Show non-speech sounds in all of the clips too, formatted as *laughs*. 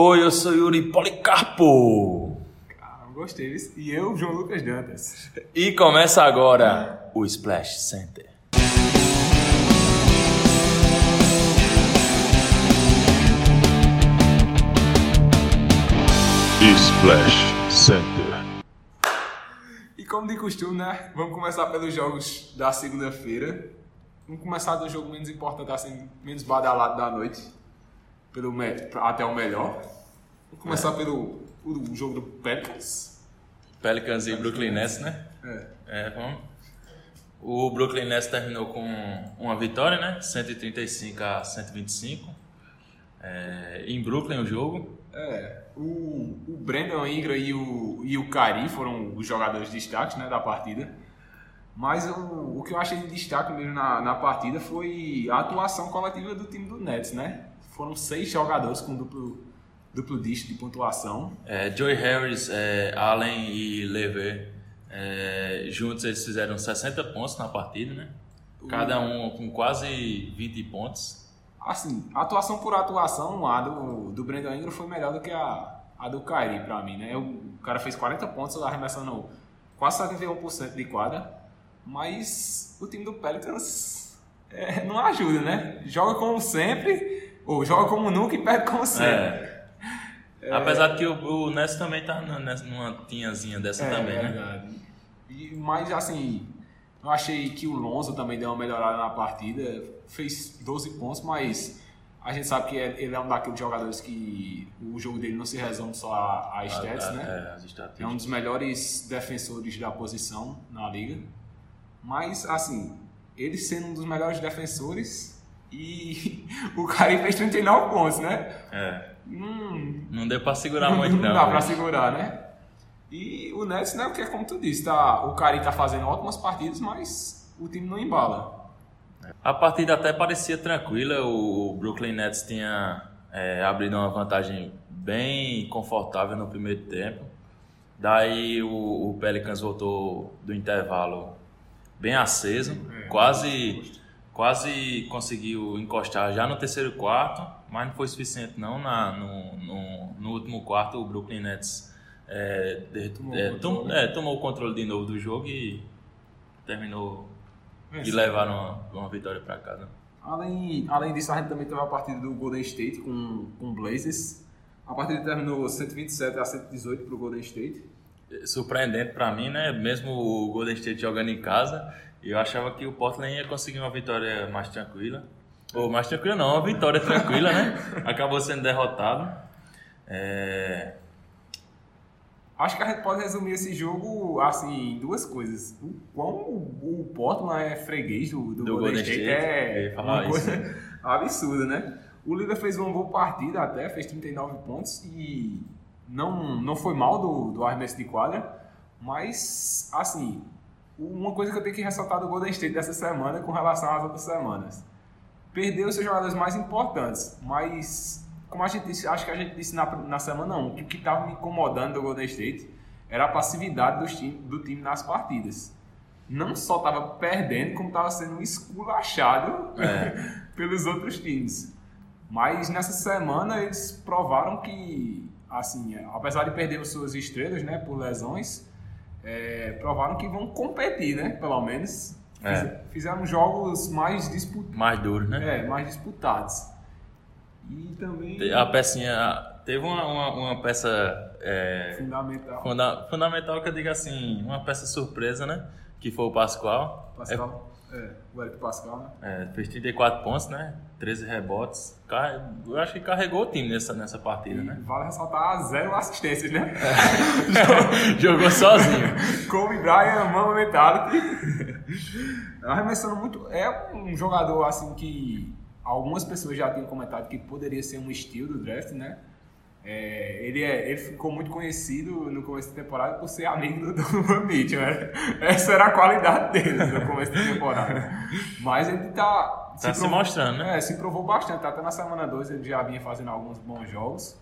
Oi, eu sou Yuri Policarpo. Ah, gostei. E eu, João Lucas Dantas. E começa agora o Splash Center. Splash Center. E como de costume, né? Vamos começar pelos jogos da segunda-feira. Vamos começar do jogo menos importante, assim, menos badalado da noite. Pelo, até o melhor. Vamos começar pelo o jogo do Pelicans. Pelicans e Brooklyn Nets, né? É. É, vamos. O Brooklyn Nets terminou com uma vitória, né? 135 a 125. É, em Brooklyn o jogo. É, o, o Brandon Ingram e o, e o Kari foram os jogadores de destaque né, da partida. Mas o, o que eu achei de destaque mesmo na, na partida foi a atuação coletiva do time do Nets, né? Foram seis jogadores com duplo, duplo dígito de pontuação. É, Joey Harris, é, Allen e Lever, é, juntos eles fizeram 60 pontos na partida, né? Cada um com quase 20 pontos. Assim, atuação por atuação, a do, do Brandon Ingram foi melhor do que a, a do Kyrie pra mim, né? O cara fez 40 pontos, arremessando quase 71% de quadra, mas o time do Pelicans é, não ajuda, né? Joga como sempre, ou joga como nunca e perde como sempre. É. Apesar de que o, o Nets também tá nessa- numa tinhazinha dessa É, também, né? E, mas assim, eu achei que o Lonzo também deu uma melhorada na partida, fez 12 pontos, mas a gente sabe que é- ele é um daqueles jogadores que o jogo dele não se resume só a, a stats, A- a- né? É, as É um dos melhores defensores da posição na liga. Mas, assim, ele sendo um dos melhores defensores e *laughs* o cara fez 39 pontos, né? É. Hum, Não deu pra segurar muito, *laughs* não não. dá pra segurar, né? E o Nets, né, porque como tu disse, tá, o Cari tá fazendo ótimas partidas, mas o time não embala. A partida até parecia tranquila, o Brooklyn Nets tinha é, abrido uma vantagem bem confortável no primeiro tempo. Daí o, o Pelicans voltou do intervalo bem aceso, É. quase, quase conseguiu encostar já no terceiro quarto, mas não foi suficiente não. Na, no, no, no último quarto o Brooklyn Nets é, de- Tomou é, o tom- controle. é, tomou o controle de novo do jogo e terminou e Venceu. levaram uma, uma vitória para casa. Além, além disso, a gente também teve a partida do Golden State com, com o Blazers. A partida terminou 127 a 118 pro Golden State. Surpreendente para mim, né? Mesmo o Golden State jogando em casa, eu achava que o Portland ia conseguir uma vitória mais tranquila. Ou mais tranquila não, uma vitória tranquila, né? *laughs* Acabou sendo derrotado. É, Acho que a gente pode resumir esse jogo assim em duas coisas. O quão o, o Portland é freguês do, do, Do Golden, State, State, é uma isso. coisa *laughs* absurda, né? O Lillard fez uma boa partida até, fez 39 pontos e não, não foi mal do, do arremesso de quadra, mas assim, uma coisa que eu tenho que ressaltar do Golden State dessa semana com relação às outras semanas. Perdeu seus jogadores mais importantes, mas como a gente disse, acho que a gente disse na, na semana 1, que o que estava me incomodando do Golden State era a passividade dos time, do time nas partidas. Não só estava perdendo, como estava sendo esculachado É. *laughs* pelos outros times. Mas nessa semana eles provaram que, assim, apesar de perder suas estrelas, né, por lesões, é, provaram que vão competir, né, pelo menos. É. Fiz- Fizeram jogos mais disputados. mais duro, né? É, mais disputados. E também A pecinha. Teve uma, uma, uma peça é, fundamental. funda- fundamental que eu digo assim, uma peça surpresa, né? Que foi o Pascoal. Pascal, é, o Eric Pascal, né? É, fez 34 pontos, né? 13 rebotes. Eu acho que carregou o time nessa, nessa partida, E né? vale ressaltar zero assistências, né? *laughs* Jogou sozinho. *laughs* Kobe Bryant, Mama Mentality. Arremessando muito. É um jogador assim que algumas pessoas já tinham comentado que poderia ser um estilo do draft, né? É, ele, é, ele ficou muito conhecido no começo da temporada por ser amigo do *laughs* Donovan Mitchell. Né? Essa era a qualidade dele no começo da temporada. Mas ele tá. Tá se mostrando, né? É, se provou bastante. Até na semana 2 ele já vinha fazendo alguns bons jogos.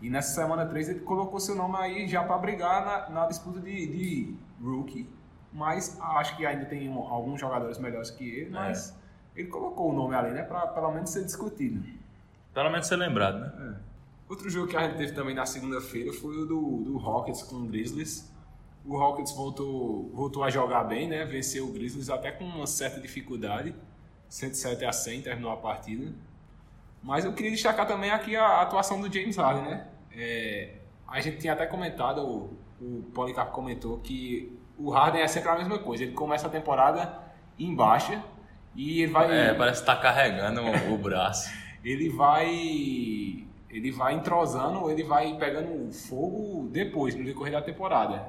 E nessa semana 3 ele colocou seu nome aí já para brigar na, na disputa de, de rookie. Mas acho que ainda tem alguns jogadores melhores que ele, mas ele colocou o nome ali, né? Para pelo menos ser discutido. Pelo menos ser lembrado, né? Outro jogo que a gente teve também na segunda-feira foi o do, do Rockets com o Grizzlies. O Rockets voltou, voltou a jogar bem, né? Venceu o Grizzlies até com uma certa dificuldade. 107 a 100 terminou a partida. Mas eu queria destacar também aqui a atuação do James Harden, né? É, a gente tinha até comentado, o, o Policarpo comentou que o Harden é sempre a mesma coisa. Ele começa a temporada em baixa e ele vai. É, parece que tá carregando o braço. *laughs* ele vai. Ele vai entrosando, ele vai pegando fogo depois, no decorrer da temporada.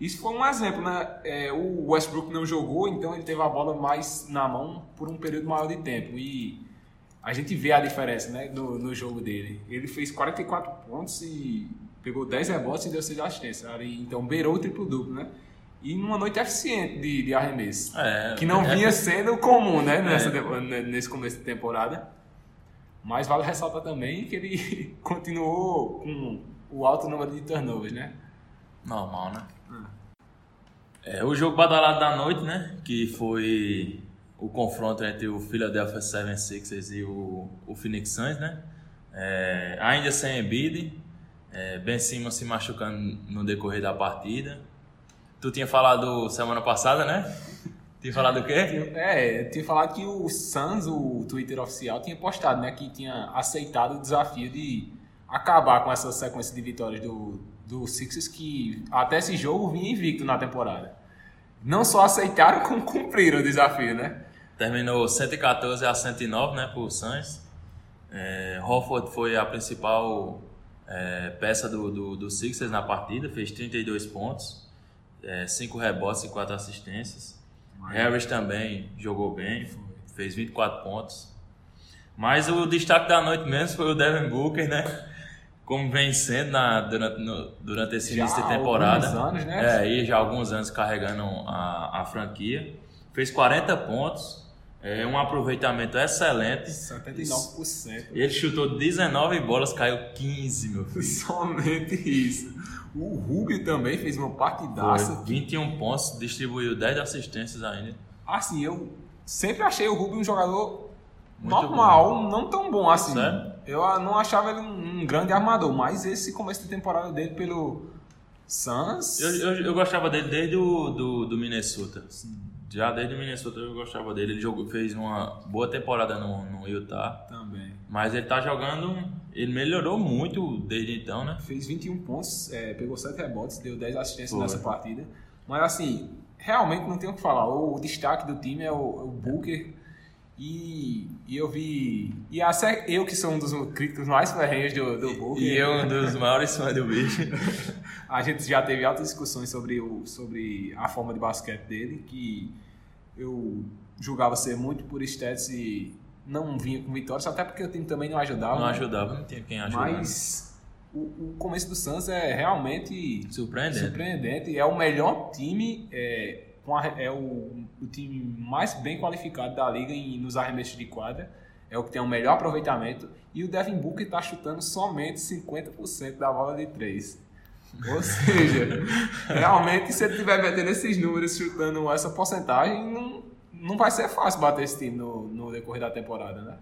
Isso foi um exemplo, né? É, o Westbrook não jogou, então ele teve a bola mais na mão por um período maior de tempo. E a gente vê a diferença né, no, no jogo dele. Ele fez 44 pontos e pegou 10 rebotes e deu 6 assistências. Então beirou o triplo-duplo, né? E numa noite eficiente de, de arremesso. É, que não é, vinha sendo comum, né? *laughs* É. Nessa, nesse começo de temporada. Mas vale ressaltar também que ele *laughs* continuou com o alto número de turnovers, né? Normal, né? É, o jogo badalado da noite, né? Que foi o confronto entre o Philadelphia 76ers e o, o Phoenix Suns, né? É, ainda sem Embiid, é, Ben Simmons se machucando no decorrer da partida. Tu tinha falado semana passada, né? *laughs* Tinha falado o quê? É, tinha falado que o Suns, o Twitter oficial, tinha postado, né? Que tinha aceitado o desafio de acabar com essa sequência de vitórias do, do Sixers, que até esse jogo vinha invicto na temporada. Não só aceitaram, *laughs* como cumpriram o desafio, né? Terminou 114 a 109, né, por Suns. É, Hofford foi a principal é, peça do, do, do Sixers na partida, fez 32 pontos, 5 rebotes e 4 assistências. Harris também jogou bem, fez 24 pontos. Mas o destaque da noite mesmo foi o Devin Booker, né? Como vem sendo na, durante, no, durante esse Já início de temporada. alguns anos, né? É, e já há alguns anos carregando a, a franquia. Fez 40 pontos, é, um aproveitamento excelente. 79%. Ele chutou 19 bolas, caiu 15, meu filho. Somente isso. O Rubio também fez uma partidaça. Foi 21 pontos, distribuiu 10 assistências ainda. Assim, eu sempre achei o Rubio um jogador Muito normal, não tão bom assim. Eu ah, não achava ele um, um grande armador, mas esse começo de temporada dele pelo Suns. Eu, eu, eu gostava dele desde o do, do Minnesota. Já desde o Minnesota eu gostava dele. Ele jogou, fez uma boa temporada no, no Utah. Também. Mas ele tá jogando. Ele melhorou muito desde então, né? Fez 21 pontos, é, pegou 7 rebotes, deu 10 assistências Foi. nessa partida. Mas assim, realmente não tenho o que falar. O, destaque do time é o, o Booker. E, e eu vi. E até eu, que sou um dos críticos mais ferrenhos do, do Booker. E eu, um dos maiores fãs do bicho. *laughs* A gente já teve altas discussões sobre, o, sobre a forma de basquete dele, que eu julgava ser muito por stats e não vinha com vitórias, até porque o time também não ajudava. Não né? ajudava, não tinha quem ajudar. Mas o, o começo do Suns é realmente Surpreendente. surpreendente. É o melhor time, é, a- é o, o time mais bem qualificado da liga em, nos arremessos de quadra. É o que tem o melhor aproveitamento. E o Devin Booker está chutando somente 50% da bola de 3. Ou seja, *laughs* realmente, se ele estiver metendo esses números, chutando essa porcentagem, não, não vai ser fácil bater esse time no, no decorrer da temporada, né?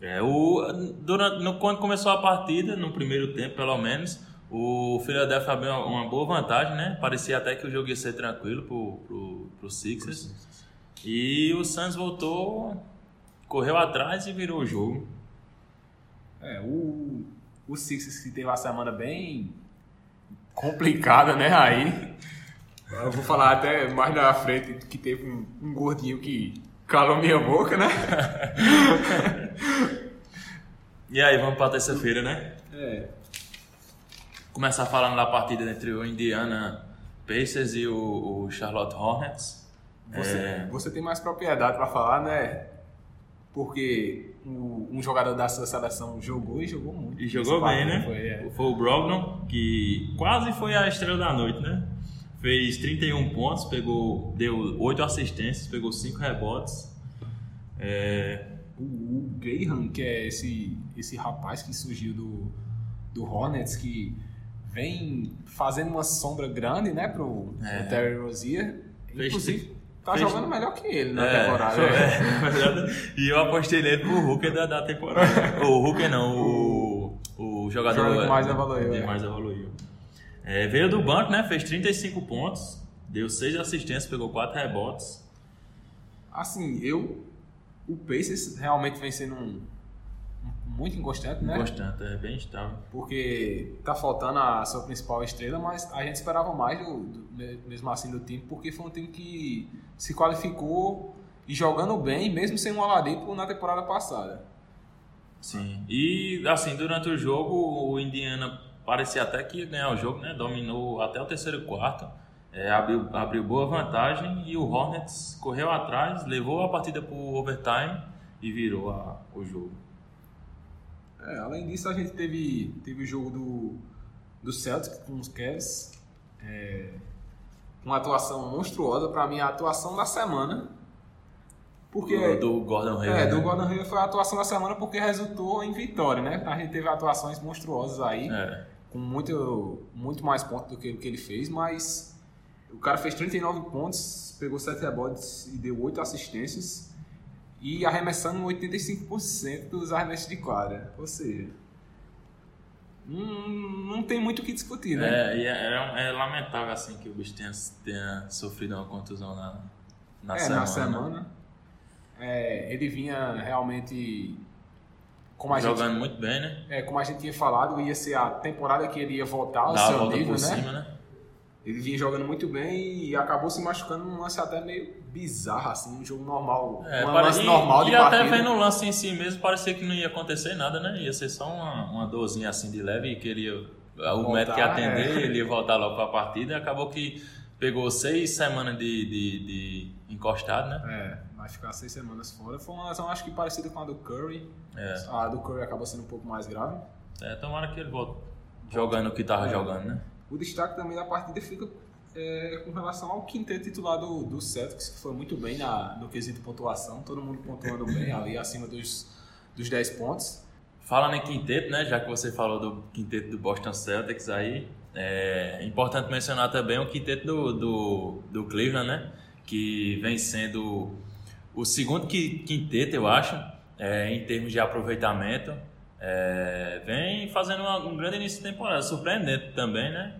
É, o, durante, no, quando começou a partida, no primeiro tempo pelo menos, o Philadelphia abriu uma, uma boa vantagem, né? Parecia até que o jogo ia ser tranquilo pro, pro, pro Sixers. E o Suns voltou, correu atrás e virou o jogo. É, o, o Sixers que teve uma semana bem complicada, né? Aí, eu vou falar até mais na frente que teve um, um gordinho que calou minha boca, né? *laughs* E aí, vamos pra terça-feira, né? É, Começar falando da partida entre o Indiana Pacers e o, o Charlotte Hornets. você, É. você tem mais propriedade pra falar, né? Porque o- um jogador da sua seleção jogou e jogou muito. E jogou Esse bem, né? Foi, é. Foi o Brogdon, que quase foi a estrela da noite, né? Fez 31 pontos, pegou, deu 8 assistências, pegou 5 rebotes. É, O, o Graham, que é esse, esse rapaz que surgiu do, do Hornets, que vem fazendo uma sombra grande, né, pro, É. pro Terry Rozier. Inclusive, tá fez- jogando melhor que ele na é, temporada. né? *laughs* é, e eu apostei nele pro Hooker da, da temporada. *laughs* o Hooker não, o, o jogador que mais evoluiu, que é. mais evoluiu. É, veio do banco, né? Fez 35 pontos, deu 6 assistências, pegou 4 rebotes. Assim, eu. O Pacers realmente vem sendo um- muito inconstante, né? Constante, é bem estável. Porque tá faltando a sua principal estrela, mas a gente esperava mais do, do- mesmo assim do time, porque foi um time que se qualificou e jogando bem, mesmo sem um Oladipo na temporada passada. Sim. E assim, durante o jogo, o Indiana parecia até que ia ganhar o jogo, né? Dominou até o terceiro quarto. é, abriu, abriu boa vantagem e o Hornets correu atrás, levou a partida para o overtime e virou a- o jogo. É, além disso, a gente teve, teve o jogo do, do Celtics com os Cavs. É, uma atuação monstruosa, para mim, a atuação da semana. Porque. do, do Gordon Hayward. É, né? do Gordon Hayward foi a atuação da semana porque resultou em vitória, né? A gente teve atuações monstruosas aí, É. com muito, muito mais pontos do que o que ele fez, mas o cara fez 39 pontos, pegou 7 rebotes e deu 8 assistências e arremessando 85% dos arremessos de quadra. Ou seja, não, não tem muito o que discutir, né? É, e é, é- é lamentável assim que o bicho tenha, tenha sofrido uma contusão na, na é, semana. na semana. É, ele vinha realmente. Como a gente Jogando muito bem, né? É, como a gente tinha falado, ia ser a temporada que ele ia voltar ao Dá seu nível, né? cima, né? Ele vinha jogando muito bem e acabou se machucando num lance até meio bizarro, assim, um jogo normal. É, um lance e, normal de e até partida. vendo o lance em si mesmo, parecia que não ia acontecer nada, né? Ia ser só uma, uma dorzinha assim de leve e queria o médico ia atender, é. ele ia voltar logo pra partida e acabou que pegou seis semanas de, de, de encostado, né? É, vai ficar seis semanas fora. Foi uma lesão, acho que parecida com a do Curry. É. A do Curry acabou sendo um pouco mais grave. É, tomara que ele volte jogando o que tava É. jogando, né? O destaque também da partida fica é, com relação ao quinteto titular do, do Celtics, que foi muito bem na, no quesito pontuação. Todo mundo pontuando bem ali, acima dos, dos 10 pontos. Falando em quinteto, né? Já que você falou do quinteto do Boston Celtics aí, é importante mencionar também o quinteto do, do, do Cleveland, né? Que vem sendo o segundo qui- quinteto, eu acho, é, em termos de aproveitamento. É, vem fazendo uma- um grande início de temporada, surpreendente também, né?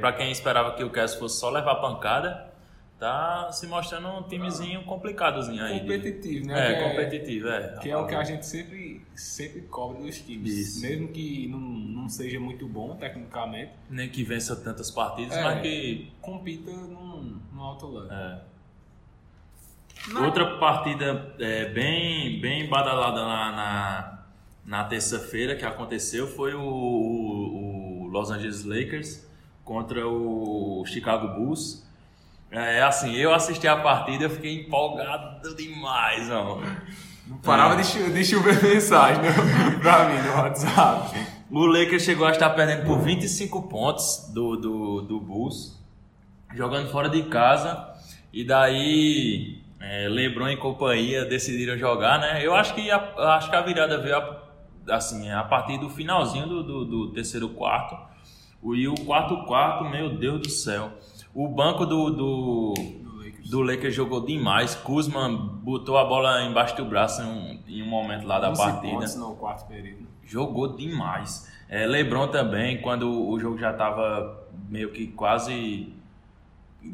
Para quem esperava que o Cavs fosse só levar pancada, tá se mostrando um timezinho complicadozinho aí. Competitivo, né? É, Que competitivo, é. Que é o que a gente sempre, sempre cobra dos times. Isso. Mesmo que não, não seja muito bom tecnicamente, Nem que vença tantas partidas, É. mas que compita num, num alto level. É. Não. Outra partida é, bem, bem badalada na, na, na terça-feira que aconteceu foi o, o- o Los Angeles Lakers contra o Chicago Bulls. É assim, eu assisti a partida e fiquei empolgado demais, ó. Não parava de, cho- de chover mensagem né? *laughs* pra mim no WhatsApp. O Lakers chegou a estar perdendo por 25 pontos do, do, do Bulls, jogando fora de casa. E daí, é, LeBron e companhia decidiram jogar, né? Eu acho que a, acho que a virada veio a, assim, a partir do finalzinho do, do, do terceiro quarto. O- E o quarto quarto, meu Deus do céu. O banco do, do, No Lakers. do Lakers jogou demais. Kuzma botou a bola embaixo do braço em um, em um momento lá da 11 partida. pontos no quarto período. Jogou demais. É, LeBron também, quando o jogo já tava meio que quase.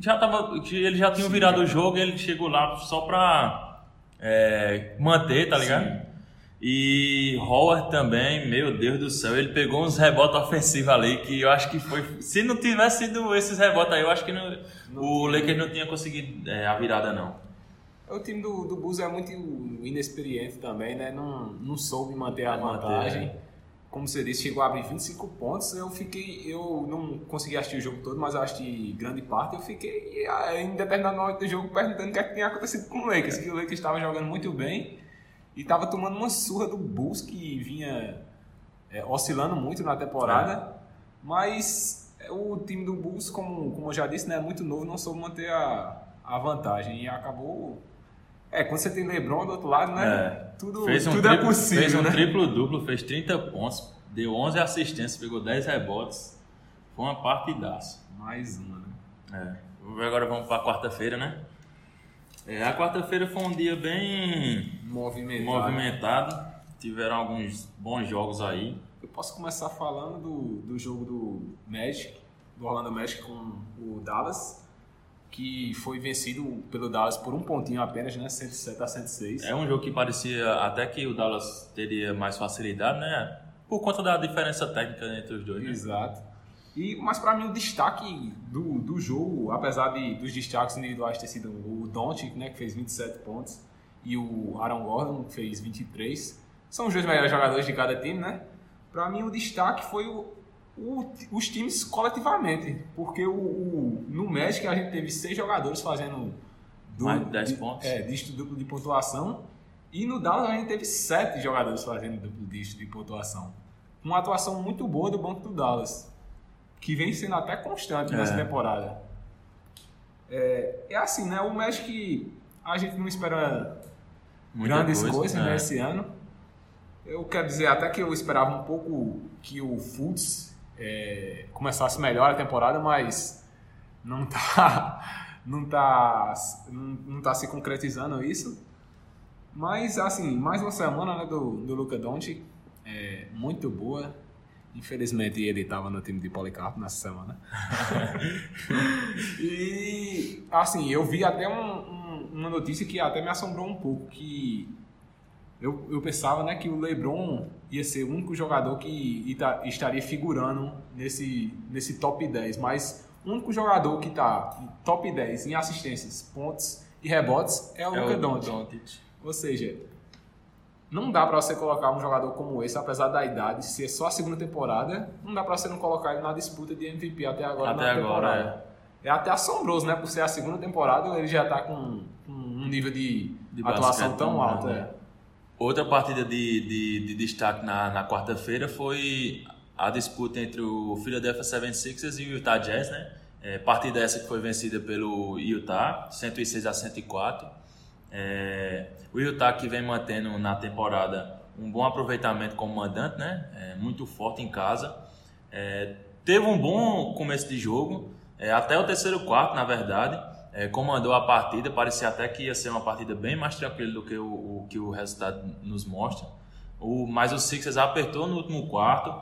Já tava. Ele já tinha virado o jogo ele chegou lá só pra é, manter, tá ligado? E Howard também, meu Deus do céu, ele pegou uns rebotes ofensivos ali que eu acho que foi. Se não tivesse sido esses rebotes aí, eu acho que não- o Lakers não tinha conseguido é, a virada, não. O time do, do Bulls é muito inexperiente também, né? Não, não soube manter a Manter, vantagem. é. Como você disse, chegou a abrir 25 pontos. Eu fiquei. Eu não consegui assistir o jogo todo, mas eu assisti grande parte. Eu fiquei ah, em determinado momento do jogo perguntando o que, é que tinha acontecido com o Lakers. Que o Lakers estava jogando muito bem e estava tomando uma surra do Bulls que vinha é, oscilando muito na temporada. Mas é, o time do Bulls, como, como eu já disse, né, é muito novo, não soube manter a, a vantagem. E acabou. É, quando você tem LeBron do outro lado, né? É. Tudo, Fez um, tudo é triplo, possível, fez um né? triplo duplo, fez 30 pontos, deu 11 assistências, pegou 10 rebotes. Foi uma partidaça. Mais uma, né? É. Agora vamos para quarta-feira, né? É, a quarta-feira foi um dia bem Movimentado. movimentado. Tiveram alguns bons jogos aí. Eu posso começar falando do, do jogo do Magic, do Orlando Magic com o Dallas, que foi vencido pelo Dallas por um pontinho apenas, né? 107 a 106. É um jogo que parecia até que o Dallas teria mais facilidade, né? Por conta da diferença técnica entre os dois. Né? Exato. E, mas para mim o destaque do, do jogo, apesar de, dos destaques individuais ter sido o Doncic, né, que fez 27 pontos, e o Aaron Gordon, que fez 23, são os dois melhores jogadores de cada time, né? Para mim o destaque foi o, o, os times coletivamente, porque o, o, no Magic a gente teve seis jogadores fazendo de 10 pontos. É, dígito duplo de pontuação, e no Dallas a gente teve sete jogadores fazendo duplo dígito de pontuação. Uma atuação muito boa do banco do Dallas que vem sendo até constante nessa é. temporada. É, é assim, né? O Magic, a gente não espera Muita grandes coisa, coisas né, é. esse ano. Eu quero dizer até que eu esperava um pouco que o Fultz é, começasse melhor a temporada, mas não tá, *laughs* não tá, não, não tá se concretizando isso. Mas, assim, mais uma semana né, do, do Luca Doncic, é, muito boa. Infelizmente ele estava no time de Policarpo nessa semana. *laughs* e assim, eu vi até um, um, uma notícia que até me assombrou um pouco, que eu, eu pensava né, que o LeBron ia ser o único jogador que ita, estaria figurando nesse, nesse top 10, mas o único jogador que está top 10 em assistências, pontos e rebotes é o é Luka Doncic. Ou seja, não dá para você colocar um jogador como esse, apesar da idade, se é só a segunda temporada, não dá para você não colocar ele na disputa de MVP até agora até na agora, temporada. É. é. até assombroso, né? Por ser a segunda temporada, ele já tá com, com um nível de, de atuação tão alto. Né? É. Outra partida de, de, de destaque na, na quarta-feira foi a disputa entre o Philadelphia 76ers e o Utah Jazz, né? É, partida essa que foi vencida pelo Utah, 106 a 104. É, o Utah que vem mantendo na temporada um bom aproveitamento como mandante, né? É, muito forte em casa. É, teve um bom começo de jogo, é, até o terceiro quarto, na verdade. É, comandou a partida, parecia até que ia ser uma partida bem mais tranquila do que o, o que o resultado nos mostra. O, mas o Sixers apertou no último quarto,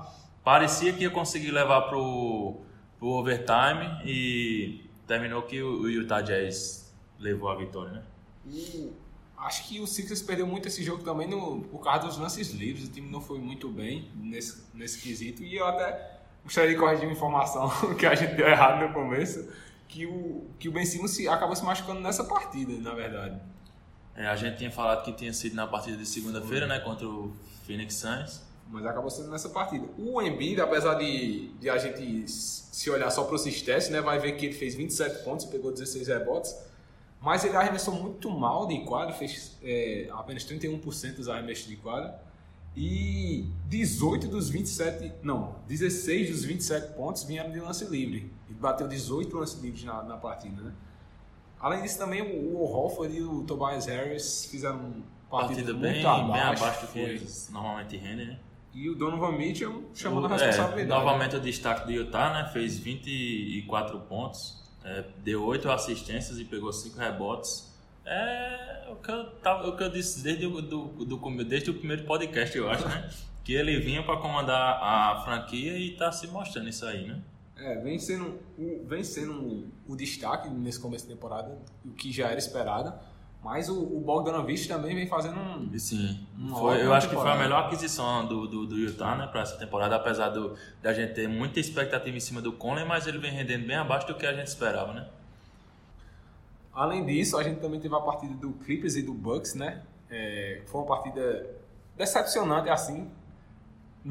parecia que ia conseguir levar para o overtime e terminou que o, o Utah Jazz levou a vitória, né? E acho que o Sixers perdeu muito esse jogo também no, por causa dos lances livres. O time não foi muito bem nesse, nesse quesito. E eu até gostaria de corrigir uma informação *laughs* que a gente deu errado no começo. Que o, que o Ben Simmons se, acabou se machucando nessa partida, na verdade. É, a gente tinha falado que tinha sido na partida de segunda-feira, né? Contra o Phoenix Suns. Mas acabou sendo nessa partida. O Embiid, apesar de, de a gente se olhar só para os stats, né? Vai ver que ele fez 27 pontos, pegou 16 rebotes mas ele arremessou muito mal de quadra, fez é, apenas 31% dos arremessos de quadra. E 18 dos 27, não, 16 dos 27 pontos vieram de lance livre. Ele bateu 18 lances livres na, na partida, né? Além disso, também o, o Horford e o Tobias Harris fizeram partida, partida bem, abaixo, bem abaixo do que eles normalmente rendem, né? E o Donovan Mitchell chamando a responsabilidade. É, novamente o destaque do Utah, né? Fez 24 pontos. É, deu oito assistências e pegou cinco rebotes. É o que eu, tava, o que eu disse desde o, do, do, desde o primeiro podcast, eu acho, né? *laughs* que ele vinha para comandar a franquia e está se mostrando isso aí, né? É, vem sendo, o, vem sendo o, o destaque nesse começo de temporada, o que já era esperado. Mas o, o Bogdanovich também vem fazendo um. Sim. Foi, eu acho que foi a melhor aquisição do, do, do Utah né, para essa temporada, apesar do, da gente ter muita expectativa em cima do Conley, mas ele vem rendendo bem abaixo do que a gente esperava, né? Além disso, a gente também teve a partida do Clippers e do Bucks, né? É, foi uma partida decepcionante, assim.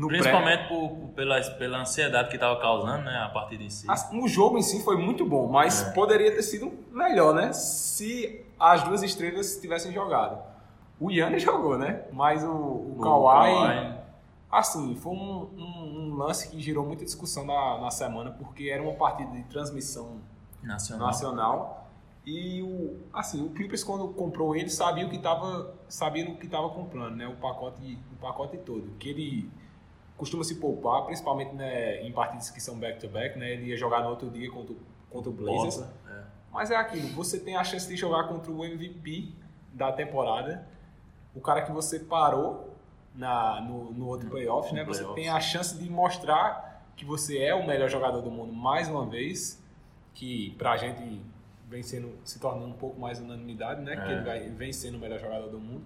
Principalmente por, pela, pela ansiedade que estava causando, né? A partida em si. O jogo em si foi muito bom, mas é. poderia ter sido melhor, né? Se as duas estrelas tivessem jogado. O Yannis *laughs* jogou, né? Mas o, o, o Kawhi, Kawhi, Assim, foi um, um, um, lance que gerou muita discussão na, na semana, porque era uma partida de transmissão nacional. nacional e o, assim, o Clippers quando comprou ele sabia o que estava sabia o que estava comprando, né? O pacote, o pacote todo. Que ele costuma se poupar, principalmente né, em partidas que são back-to-back, -back, né? Ele ia jogar no outro dia contra, contra o Blazers. é. Mas é aquilo, você tem a chance de jogar contra o MVP da temporada, o cara que você parou na, no, no outro playoff, né? Você tem a chance de mostrar que você é o melhor jogador do mundo mais uma vez, que pra gente vem sendo, se tornando um pouco mais unanimidade, né? Que É. ele vai, vem sendo o melhor jogador do mundo.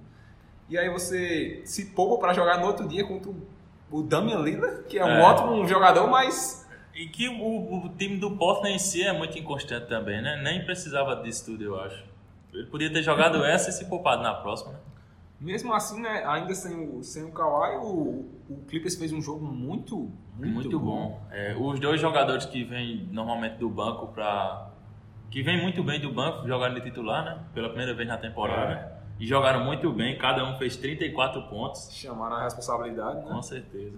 E aí você se poupa pra jogar no outro dia contra o, o Damian Lillard, que é um É. ótimo jogador, mas E que o, o time do Portland em si é muito inconstante também, né? Nem precisava disso tudo, eu acho. Ele podia ter jogado *laughs* essa e se poupado na próxima, né? mesmo assim, né, ainda sem o, sem o Kawhi, o, o Clippers fez um jogo muito, muito, Muito, bom. É, os dois jogadores que vêm normalmente do banco para que vêm muito bem do banco, jogaram de titular, né? Pela primeira vez na temporada. É. E jogaram muito bem, cada um fez 34 pontos. Chamaram a responsabilidade, né? Com certeza.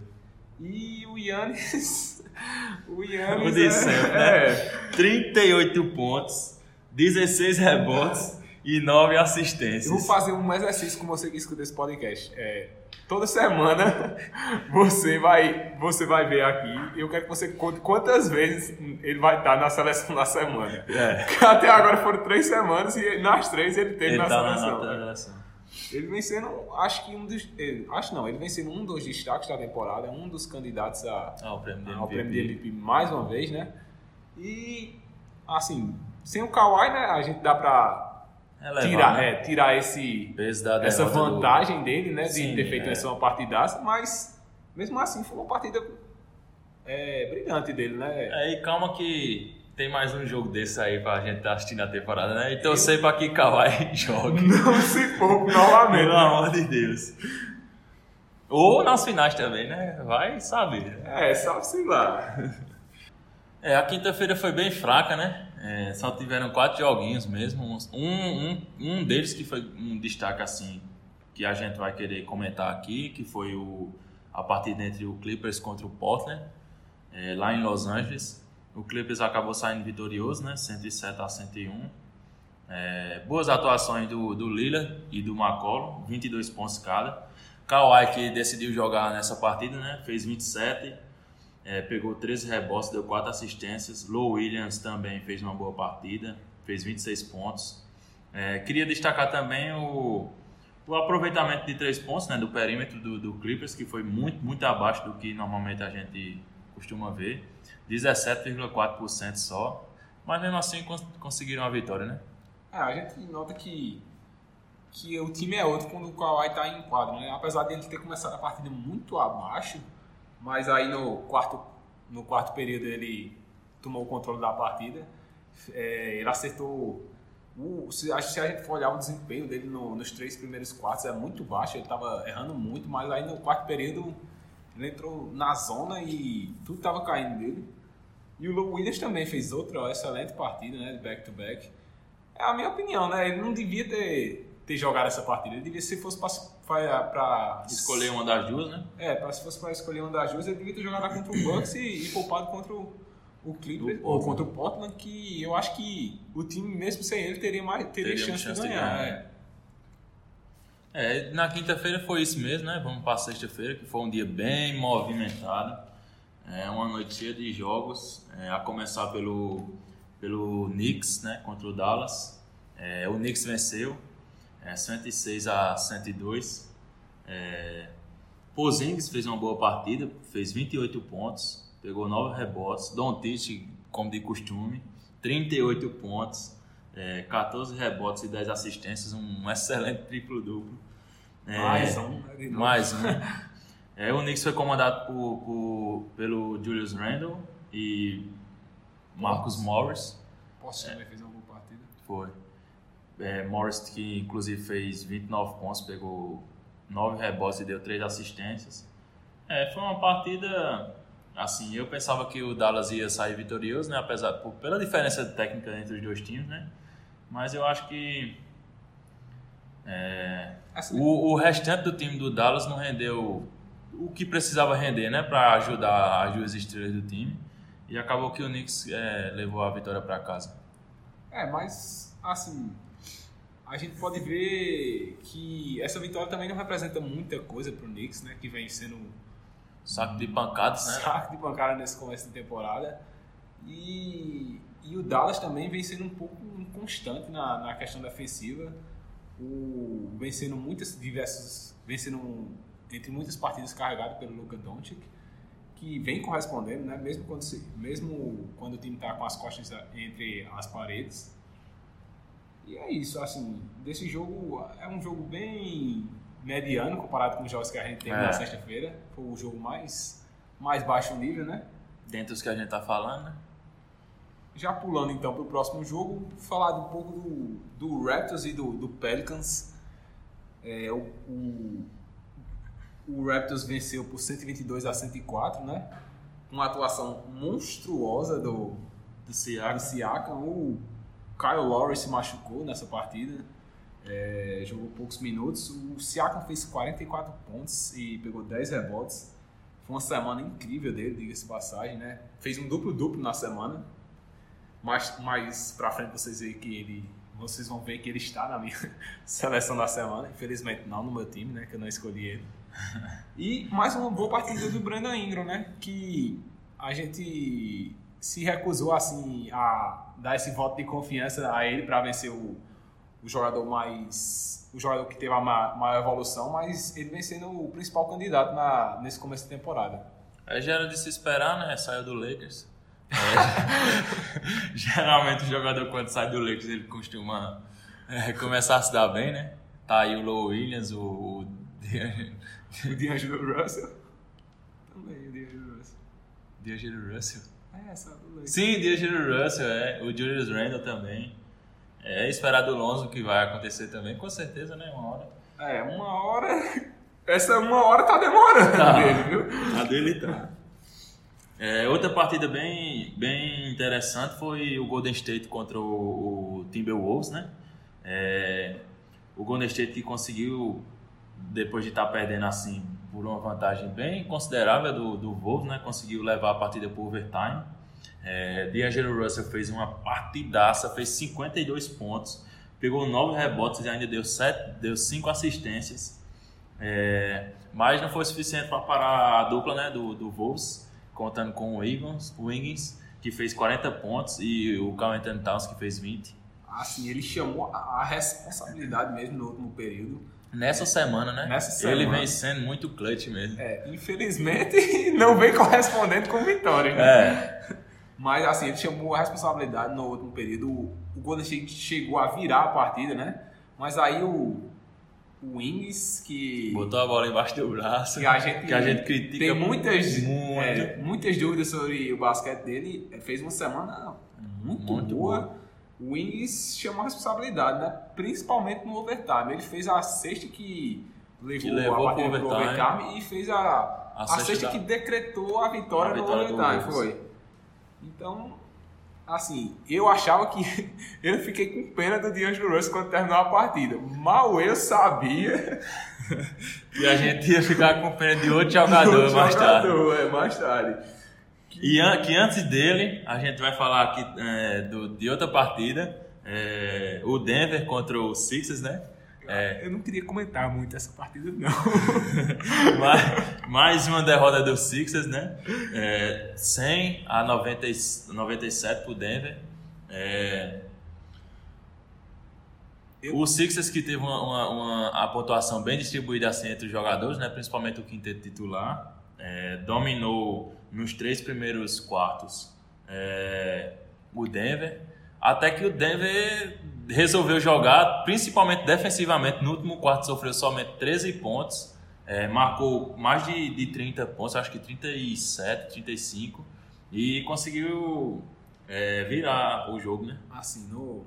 E o Yannis. *laughs* o O Yannis. de é, sempre, é. né? 38 pontos, 16 rebotes e 9 assistências. Eu vou fazer um exercício com você que escuta esse podcast. É, toda semana *laughs* você vai, você vai ver aqui. Eu quero que você conte quantas vezes ele vai estar na seleção da semana. É. *laughs* Até agora foram três semanas e nas três ele teve Ele na tá na, seleção. na seleção. Ele vem sendo, acho que um dos. ele- acho não, ele vem sendo um dos destaques da temporada, um dos candidatos a, Ah, o prêmio dele. ao prêmio de MVP mais uma vez, né? E, assim, sem o Kawhi, né, a gente dá pra tirar, né? é, tirar esse, essa derrota do- vantagem dele, né, de Sim, ter feito é. essa uma partidaça, mas, mesmo assim, foi uma partida é, brilhante dele, né? É, e calma que tem mais um jogo desse aí pra gente estar assistindo a temporada, né? E torcer pra que Kawhi *laughs* jogue. Não se poupe novamente. Pelo amor de Deus. Ou nas finais também, né? Vai saber. É, sabe-se lá. É, a quinta-feira foi bem fraca, né? É, só tiveram quatro joguinhos mesmo. Um, um, um deles que foi um destaque assim, que a gente vai querer comentar aqui, que foi o, a partida entre o Clippers contra o Portland, é, lá em Los Angeles. O Clippers acabou saindo vitorioso, né? 107 a 101. É, boas atuações do, do Lillard e do McCollum, 22 pontos cada. Kawhi que decidiu jogar nessa partida, né? Fez 27, é, pegou 13 rebotes, deu 4 assistências. Low Williams também fez uma boa partida, fez 26 pontos. É, queria destacar também o, o aproveitamento de 3 pontos né, do perímetro do, do Clippers, que foi muito, muito abaixo do que normalmente a gente costuma ver. 17,4% só. Mas mesmo assim cons- conseguiram a vitória, né? É, a gente nota que, que o time é outro quando o Kawhi está em quadro, né? Apesar dele ter começado a partida muito abaixo, mas aí no quarto, no quarto período ele tomou o controle da partida. É, ele acertou. O, se, a gente for olhar o desempenho dele no- nos três primeiros quartos, é muito baixo, ele estava errando muito, mas aí no quarto período ele entrou na zona e tudo estava caindo dele. E o Lou Williams também fez outra excelente partida, né? Back-to-back. É a minha opinião, né? Ele não devia ter, ter jogado essa partida. Ele devia, se fosse para Escolher uma das duas, né? É, pra, se fosse para escolher uma das duas, ele devia ter jogado contra o Bucks e, e poupado contra o, o Clippers, ou contra o Portland, que eu acho que o time, mesmo sem ele, teria, mais, teria, Teria chance, chance de de ganhar. ganhar, é. É, na quinta-feira foi isso mesmo, né? Vamos para sexta-feira, que foi um dia bem movimentado. É uma noite cheia de jogos, é, a começar pelo, pelo Knicks, né? Contra o Dallas. É, o Knicks venceu, é, 106 a 102. É, Porzingis fez uma boa partida, fez 28 pontos, pegou 9 rebotes. Doncic, como de costume, 38 pontos, é, 14 rebotes e 10 assistências, um excelente triplo-duplo. É, Mais um, né? mais um. *laughs* É, o Knicks foi comandado por, por- pelo Julius Randle e Marcus Morris. Posso também fez uma boa partida. Foi. É, Morris, que inclusive fez 29 pontos, pegou 9 rebotes e deu 3 assistências. É, foi uma partida. Assim, eu pensava que o Dallas ia sair vitorioso, né? Apesar, por- pela diferença técnica entre os dois times, né? Mas eu acho que. é, Assim, o, o restante do time do Dallas não rendeu o que precisava render, né? Para ajudar as duas estrelas do time. E acabou que o Knicks é, levou a vitória para casa. É, mas assim, a gente pode ver que essa vitória também não representa muita coisa pro Knicks, né? Que vem sendo Saco de pancadas, né? saco de pancada nesse começo de temporada. E, e o Dallas também vem sendo um pouco inconstante na, na questão defensiva. O, vem sendo muitas diversas. Vem sendo entre muitas partidas carregado pelo Luka Doncic, que vem correspondendo, né? Mesmo quando, se, mesmo quando o time está com as costas entre as paredes. E é isso, assim, desse jogo é um jogo bem mediano comparado com os jogos que a gente teve É. na sexta-feira. Foi o jogo mais, mais baixo nível, né? Dentre os que a gente tá falando, né? Já pulando então para o próximo jogo, falar um pouco do, do Raptors e do, do Pelicans. É, o, o, o Raptors venceu por 122 a 104, né? Uma atuação monstruosa do, Do do Siakam. Siakam. O Kyle Lowry se machucou nessa partida. É, jogou poucos minutos. O Siakam fez 44 pontos e pegou 10 rebotes. Foi uma semana incrível dele, diga-se passagem, né? Fez um duplo-duplo na semana. Mais, mais pra frente vocês veem que ele. Vocês vão ver que ele está na minha *laughs* seleção da semana. Infelizmente não no meu time, né? Que eu não escolhi ele. E mais uma boa partida do Brandon Ingram, né? Que a gente se recusou assim a dar esse voto de confiança a ele para vencer o, o jogador mais o jogador que teve a ma- maior evolução, mas ele vem sendo o principal candidato na, nesse começo da temporada. Aí já era de se esperar, né? Saiu do Lakers. É, *laughs* geralmente o jogador quando sai do Lakers ele costuma é, começar a se dar bem, né? Tá aí o Low Williams, o, o *laughs* O D'Angelo Russell também, o D'Angelo Russell. D'Angelo Russell. É, o Lakers. Sim, D'Angelo Russell, é. O Julius Randle também. É esperar do Lonzo que vai acontecer também, com certeza, né? Uma hora. É, uma hora. *laughs* Essa uma hora tá demorando Tá. dele, viu? A dele tá. É, outra partida bem, bem interessante foi o Golden State contra o, o Timberwolves, né? É, o Golden State que conseguiu, depois de estar perdendo assim, por uma vantagem bem considerável do, do Wolves, né? Conseguiu levar a partida por overtime. É, D'Angelo Russell fez uma partidaça, fez 52 pontos, pegou 9 rebotes e ainda deu 7, deu 5 assistências. É, mas não foi suficiente para parar a dupla né, do, do Wolves, contando com o Wiggins, o Wiggins, que fez 40 pontos, e o Carl Towns, que fez 20. Assim, ele chamou a responsabilidade mesmo no último período. Nessa semana, né? Nessa Ele semana. vem sendo muito clutch mesmo. É, infelizmente *laughs* não vem correspondendo com vitória, né? É, Mas assim, ele chamou a responsabilidade no último período. O Golden State chegou a virar a partida, né? Mas aí o, o Wings, que, botou a bola embaixo do braço, que a gente, que a gente critica tem muitas, muito. é, muitas dúvidas sobre o basquete dele. Fez uma semana muito, Muito boa. boa. O Wings chamou a responsabilidade, né? Principalmente no overtime. Ele fez a sexta que levou, Que levou a partida pro pro overtime. e fez a, A a, sexta da- que decretou a vitória, A vitória no overtime, foi. Então, assim, eu achava que *laughs* eu fiquei com pena do D'Angelo Russell quando terminou a partida. Mal eu sabia E a gente ia ficar com pena de outro jogador *laughs* do mais tarde. é, mais tarde. E an- que antes dele, a gente vai falar aqui é, do, de outra partida, é, o Denver contra o Sixers, né? É, Eu não queria comentar muito essa partida, não. *laughs* mais, mais uma derrota do Sixers, né? É, 100 a 90, e- 97 pro Denver. É, o Sixers que teve uma, uma, uma- a pontuação bem distribuída assim entre os jogadores, né? principalmente o quinteto titular, é, dominou nos três primeiros quartos é, o Denver, até que o Denver resolveu jogar, principalmente defensivamente, no último quarto sofreu somente 13 pontos, é, marcou mais de, de 30 pontos, acho que 37, 35, e conseguiu é, virar o jogo, né? Assim, no,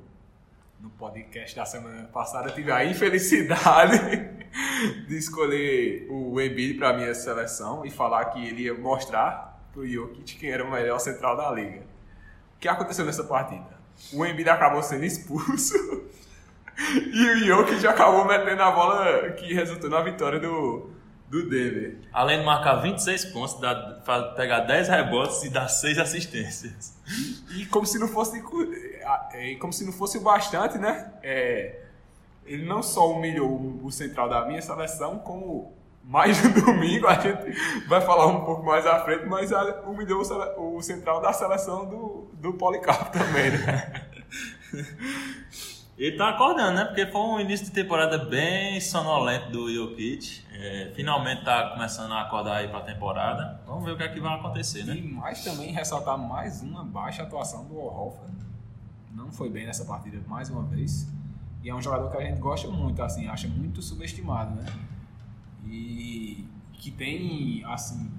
no podcast da semana passada, eu tive a infelicidade *laughs* de escolher o Embiid para minha seleção e falar que ele ia mostrar pro Jokic quem era o melhor central da liga. O que aconteceu nessa partida? O Embiid acabou sendo expulso *laughs* e o Jokic acabou metendo a bola que resultou na vitória do, do Denver. Além de marcar 26 pontos, fa- pegar 10 rebotes e dar 6 assistências. E como se não fosse é, como se não fosse o bastante, né? É, ele não só humilhou o, o central da minha seleção, como mais no *laughs* domingo a gente vai falar um pouco mais à frente, mas a- humilhou o central da seleção do, do Policarpo também, né? *laughs* Ele tá acordando, né? Porque foi um início de temporada bem sonolento do Jokic. É, finalmente tá começando a acordar aí pra temporada. Vamos ver o que é que vai acontecer, né? E mais também ressaltar mais uma baixa atuação do Horford. Não foi bem nessa partida mais uma vez. E é um jogador que a gente gosta muito, assim, acha muito subestimado, né? E que tem, assim,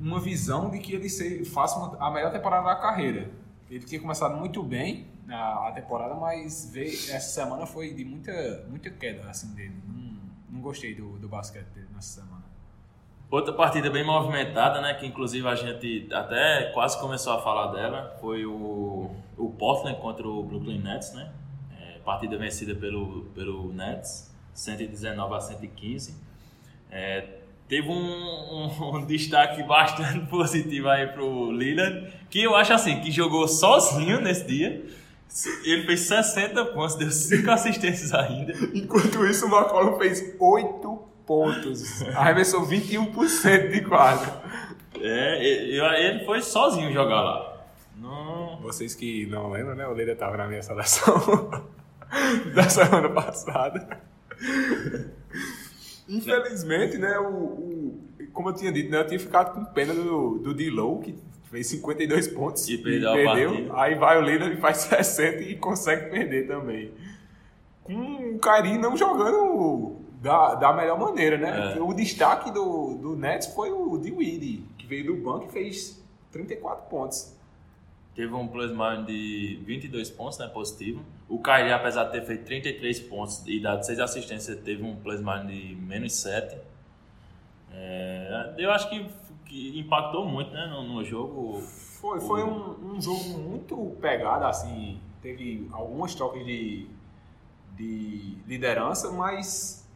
uma visão de que ele se, faça uma, a melhor temporada da carreira. Ele tinha começado muito bem a, a temporada, mas veio, essa semana foi de muita, muita queda assim, dele. Não, não gostei do, do basquete dele nessa semana. Outra partida bem movimentada, né? Que inclusive a gente até quase começou a falar dela, foi o, o Portland contra o Brooklyn Nets, né? É, partida vencida pelo, pelo Nets, 119 a 115. É, teve um, um, *laughs* um, destaque bastante *laughs* positivo aí pro Lillard, que eu acho assim, que jogou sozinho nesse dia. Ele fez 60 pontos, deu 5 *laughs* assistências ainda. Enquanto isso, o McCollum fez 8 pontos. Arremessou 21% de quadro. É, ele foi sozinho jogar lá. Não... Vocês que não lembram, né? O Lillard estava na minha seleção da semana passada. *laughs* Infelizmente, né, o, o, como eu tinha dito, né, eu tinha ficado com pena do, do D-Low, que fez 52 pontos e, e perdeu. perdeu. Aí vai o líder e faz *laughs* 60 e consegue perder também. Com o Karim não jogando da, da melhor maneira, né? É. O destaque do, do Nets foi o de Weedy, que veio do banco e fez 34 pontos. Teve um plus minus de 22 pontos, né, positivo. O Kyrie, apesar de ter feito 33 pontos e dado 6 assistências, teve um plus minus de menos 7. É, eu acho que, que, impactou muito né, no, no jogo. Foi, foi um, um, jogo muito pegado, assim, teve algumas trocas de, de liderança, mas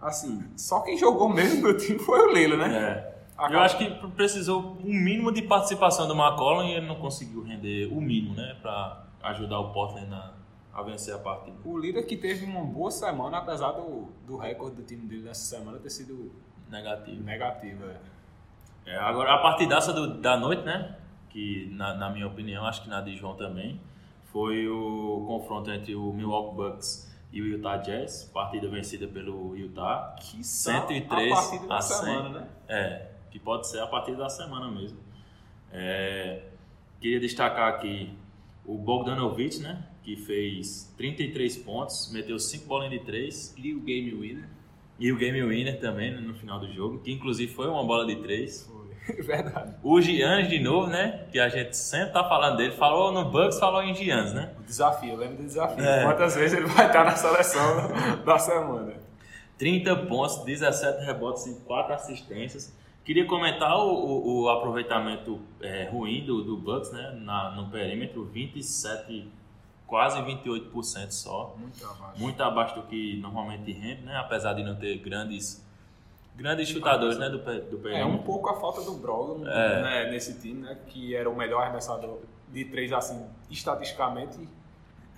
assim, só quem jogou mesmo no time foi o Lilo, né? É. Eu acho que precisou um mínimo de participação do McCollum e ele não conseguiu render o mínimo, né, para ajudar o Portland na, a vencer a partida. O líder que teve uma boa semana, apesar do, do recorde do time dele nessa semana ter sido negativo. Negativo, é. é agora, a partidaça do, da noite, né? Que, na, na, minha opinião, acho que na de João também, foi o confronto entre o Milwaukee Bucks e o Utah Jazz. Partida vencida pelo Utah. Que 103 a a semana, né? É, que pode ser a partida da semana mesmo. É, queria destacar aqui o Bogdanovich, né? que fez 33 pontos, meteu 5 bolinhas de 3. E o game winner. E o game winner também né, no final do jogo, que inclusive foi uma bola de 3. Foi, *laughs* verdade. O Giannis de novo, né? Que a gente sempre tá falando dele. Falou no Bucks, falou em Giannis, né? O desafio, eu lembro do desafio. É. Quantas vezes ele vai estar na seleção da semana. 30 pontos, 17 rebotes e 4 assistências. Queria comentar o, o, o aproveitamento é, ruim do, do Bucks, né? Na, no perímetro, 27 quase 28% só. Muito abaixo. Muito abaixo do que normalmente rende, né? Apesar de não ter grandes grandes chutadores, né, do, do perímetro. É um pouco a falta do Brogdon é. né, nesse time, né, que era o melhor arremessador de três, assim, estatisticamente.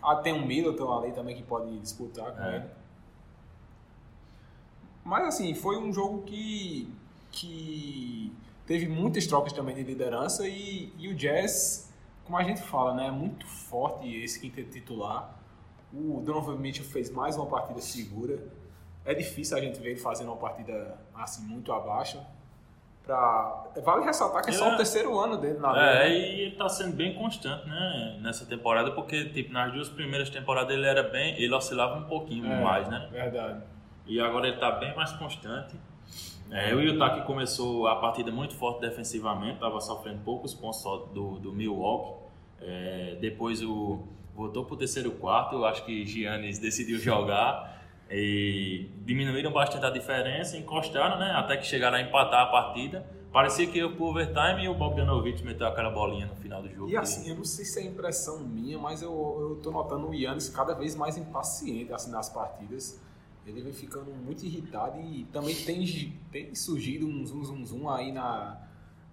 Ah, tem um Middleton ali também que pode disputar com é. ele. Mas, assim, foi um jogo que, que teve muitas trocas também de liderança e, e o Jazz como a gente fala, né, é muito forte esse quinteto titular. O Donovan Mitchell fez mais uma partida segura. É difícil a gente ver ele fazendo uma partida assim muito abaixo. Pra... Vale ressaltar que é só é. o terceiro ano dele na É, né? e ele tá sendo bem constante, né, nessa temporada, porque tipo, nas duas primeiras temporadas ele era bem, ele oscilava um pouquinho é, mais, né? Verdade. E agora ele tá bem mais constante. É, o Utah começou a partida muito forte defensivamente, estava sofrendo poucos pontos só do, do Milwaukee. É, depois o, voltou para o terceiro quarto, acho que Giannis decidiu jogar e diminuíram bastante a diferença, encostaram, né, até que chegaram a empatar a partida. Parecia que ia pro overtime e o Bogdanovich meteu aquela bolinha no final do jogo. E assim, eu não sei se é impressão minha, mas eu, eu tô notando o Yannis cada vez mais impaciente assim, nas partidas ele vem ficando muito irritado e também tem, tem surgido um zum zum zum aí na,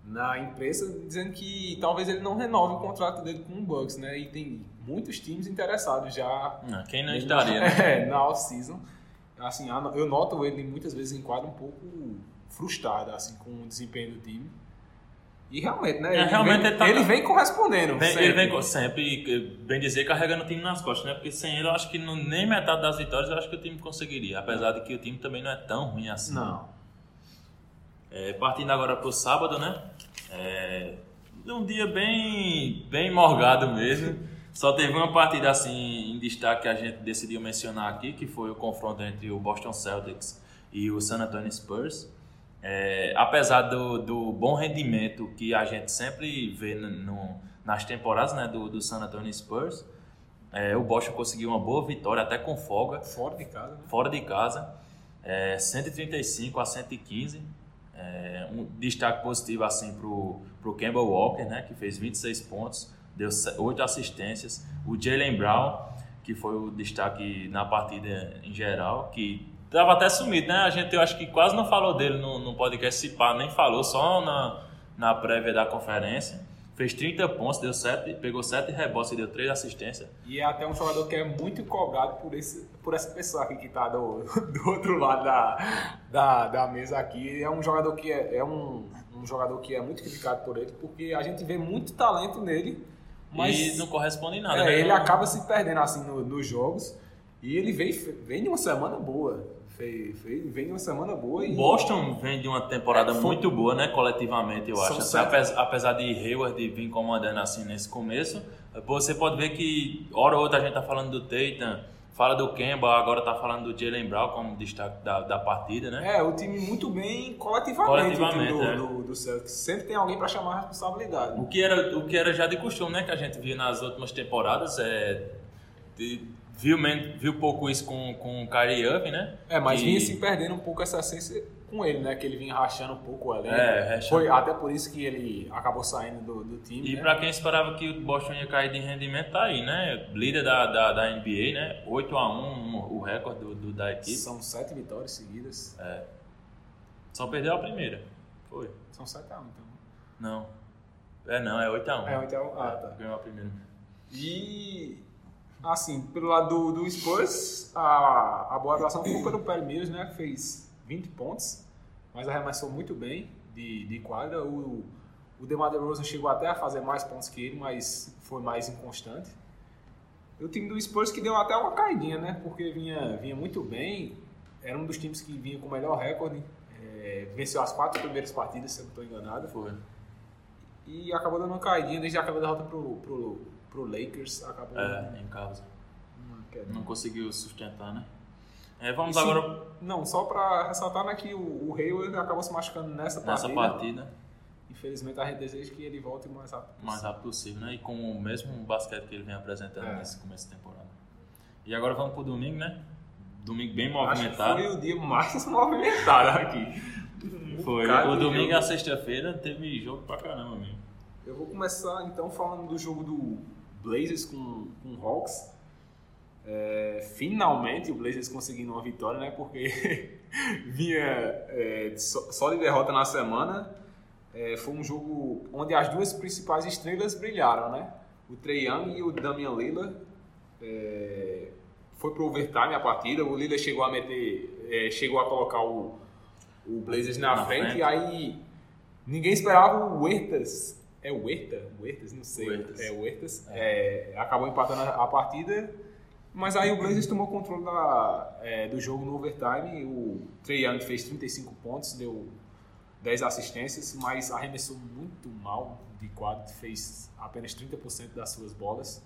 na imprensa dizendo que talvez ele não renove o contrato dele com o Bucks, né? E tem muitos times interessados já. Não, quem não estaria, né? *laughs* É, na off-season. Assim, eu noto ele muitas vezes em quadro um pouco frustrado assim, com o desempenho do time. E realmente, né? É, realmente vem, ele tá- ele vem correspondendo. Vem- sempre. ele vem sempre, bem dizer, carregando o time nas costas, né? Porque sem ele eu acho que não- nem metade das vitórias eu acho que o time conseguiria. Apesar de que o time também não é tão ruim assim. Não. É, partindo agora pro sábado, né? É, um dia bem, bem morgado mesmo. Só teve uma partida assim em destaque que a gente decidiu mencionar aqui, que foi o confronto entre o Boston Celtics e o San Antonio Spurs. É, apesar do, do bom rendimento que a gente sempre vê no- no- nas temporadas né, do, do San Antonio Spurs, é, o Boston conseguiu uma boa vitória, até com folga Fora de casa, né? fora de casa, é, 135 a 115. É, um destaque positivo assim pro, pro Campbell Walker, né, que fez 26 pontos, deu 8 assistências. O Jalen Brown, que foi o destaque na partida em geral, que tava até sumido, né? A gente eu acho que quase não falou dele no, no podcast, se pá, nem falou, só na, na prévia da conferência. Fez 30 pontos, deu 7, pegou 7 rebotes e deu 3 assistências. E é até um jogador que é muito cobrado por, esse, por essa pessoa aqui que tá do, *laughs* do outro lado da, da, da mesa aqui. É um jogador que é, é um, um jogador que é muito criticado por ele, porque a gente vê muito talento nele, mas e não corresponde em nada. é, né? ele acaba se perdendo assim no- nos jogos. E ele vem, vem de uma semana boa. Vem, vem, vem de uma semana boa e. Boston vem de uma temporada Foi- muito boa, né? Coletivamente, eu acho. Assim, sete. apes- apesar de Hayward vir comandando assim nesse começo, você pode ver que, hora ou outra, a gente tá falando do Tatum, fala do Kemba, agora tá falando do Jalen Brown como destaque da, da partida, né? É, o time muito bem coletivamente, Coletivamente, o time é. do, do, do Celtics. Sempre tem alguém para chamar a responsabilidade. O que, era, o que era já de costume, né? Que a gente via nas últimas temporadas. É, de- viu, viu pouco isso com, com o Kyrie Irving, né? É, mas Que- vinha se perdendo um pouco essa essência com ele, né? Que ele vinha rachando um pouco o elenco. É, rachando. Foi até por isso que ele acabou saindo do, do time. E né? pra quem esperava que o Boston ia cair de rendimento, tá aí, né? Líder da, da, da NBA, né? 8 a 1 o recorde do, do- da equipe. São sete vitórias seguidas. Só perdeu a primeira. Foi. São sete a um, então. Não. É não, é 8 a 1 É, então. Ah, tá. Ganhou a primeira. E assim, pelo lado do, do Spurs, a, a boa atuação ficou pelo Mills, né? Que fez 20 pontos, mas arremessou muito bem de, de quadra. O, o DeMar DeRozan chegou até a fazer mais pontos que ele, mas foi mais inconstante. E o time do Spurs que deu até uma caidinha, né? Porque vinha, vinha muito bem. Era um dos times que vinha com o melhor recorde. É, venceu as quatro primeiras partidas, se eu não estou enganado. Foi. E acabou dando uma caidinha desde aquela derrota pro, pro, pro Lakers. Acabou É, em casa. queda. Não conseguiu sustentar, né? É, vamos sim, agora Não, só pra ressaltar né, que o, o Hayward acabou se machucando nessa, nessa partida. partida, Infelizmente a gente deseja que ele volte o mais rápido o mais rápido possível, né? E com o mesmo basquete que ele vem apresentando É. nesse começo de temporada. E agora vamos pro domingo, né? Domingo bem movimentado. foi o dia mais *laughs* movimentado aqui. *laughs* Foi. O domingo e a sexta-feira teve jogo pra caramba mesmo. Eu vou começar então falando do jogo do Blazers com, com o Hawks. É, finalmente o Blazers conseguindo uma vitória, né? Porque *laughs* vinha é, só, só de derrota na semana. É, foi um jogo onde as duas principais estrelas brilharam, né? O Trey Young e o Damian Lillard. É, foi pro overtime a partida. O Lillard chegou a meter, é, chegou a colocar o, o Blazers na, Na frente, frente. e aí ninguém esperava o Huertas. É o Huerta? Huertas? Não sei. Huertas. É o Huertas. É, acabou empatando a, partida. Mas aí o Blazers tomou controle da, é, do jogo no overtime. O Trey Young fez 35 pontos, deu 10 assistências, mas arremessou muito mal de quadro, fez apenas 30% das suas bolas.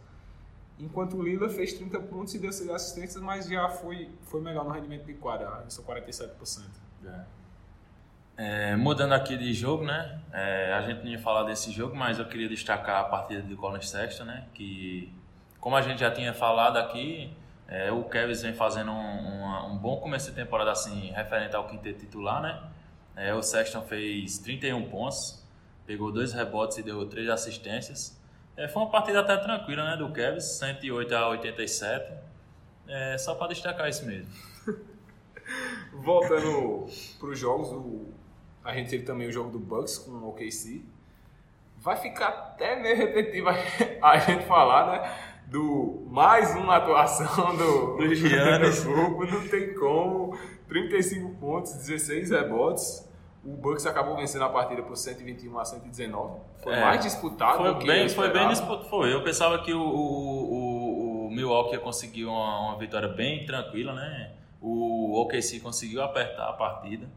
Enquanto o Lila fez 30 pontos e deu 6 assistências, mas já foi, foi melhor no rendimento de quadra, arremessou 47%. É, mudando aqui de jogo, né? É, a gente não ia falar desse jogo, mas eu queria destacar a partida de Colin Sexton, né? Que, como a gente já tinha falado aqui, é, o Kevin vem fazendo um, uma- um bom começo de temporada, assim, referente ao quinteto titular, né? É, o Sexton fez 31 pontos, pegou dois rebotes e deu três assistências. É, foi uma partida até tranquila, né? Do Kevin, 108 a 87. É, só para destacar isso mesmo. *laughs* Voltando para os jogos, o- a gente teve também o jogo do Bucks com o OKC. Vai ficar até meio repetitivo a- gente falar, né? Do mais uma atuação do, Do Giannis. do grupo, não tem como. 35 pontos, 16 rebotes. O Bucks acabou vencendo a partida por 121 a 119. Foi É. mais disputado Foi do que bem, foi bem disputado. Foi. Eu pensava que o, o, o, o Milwaukee ia conseguir uma, uma vitória bem tranquila, né? O OKC conseguiu apertar a partida.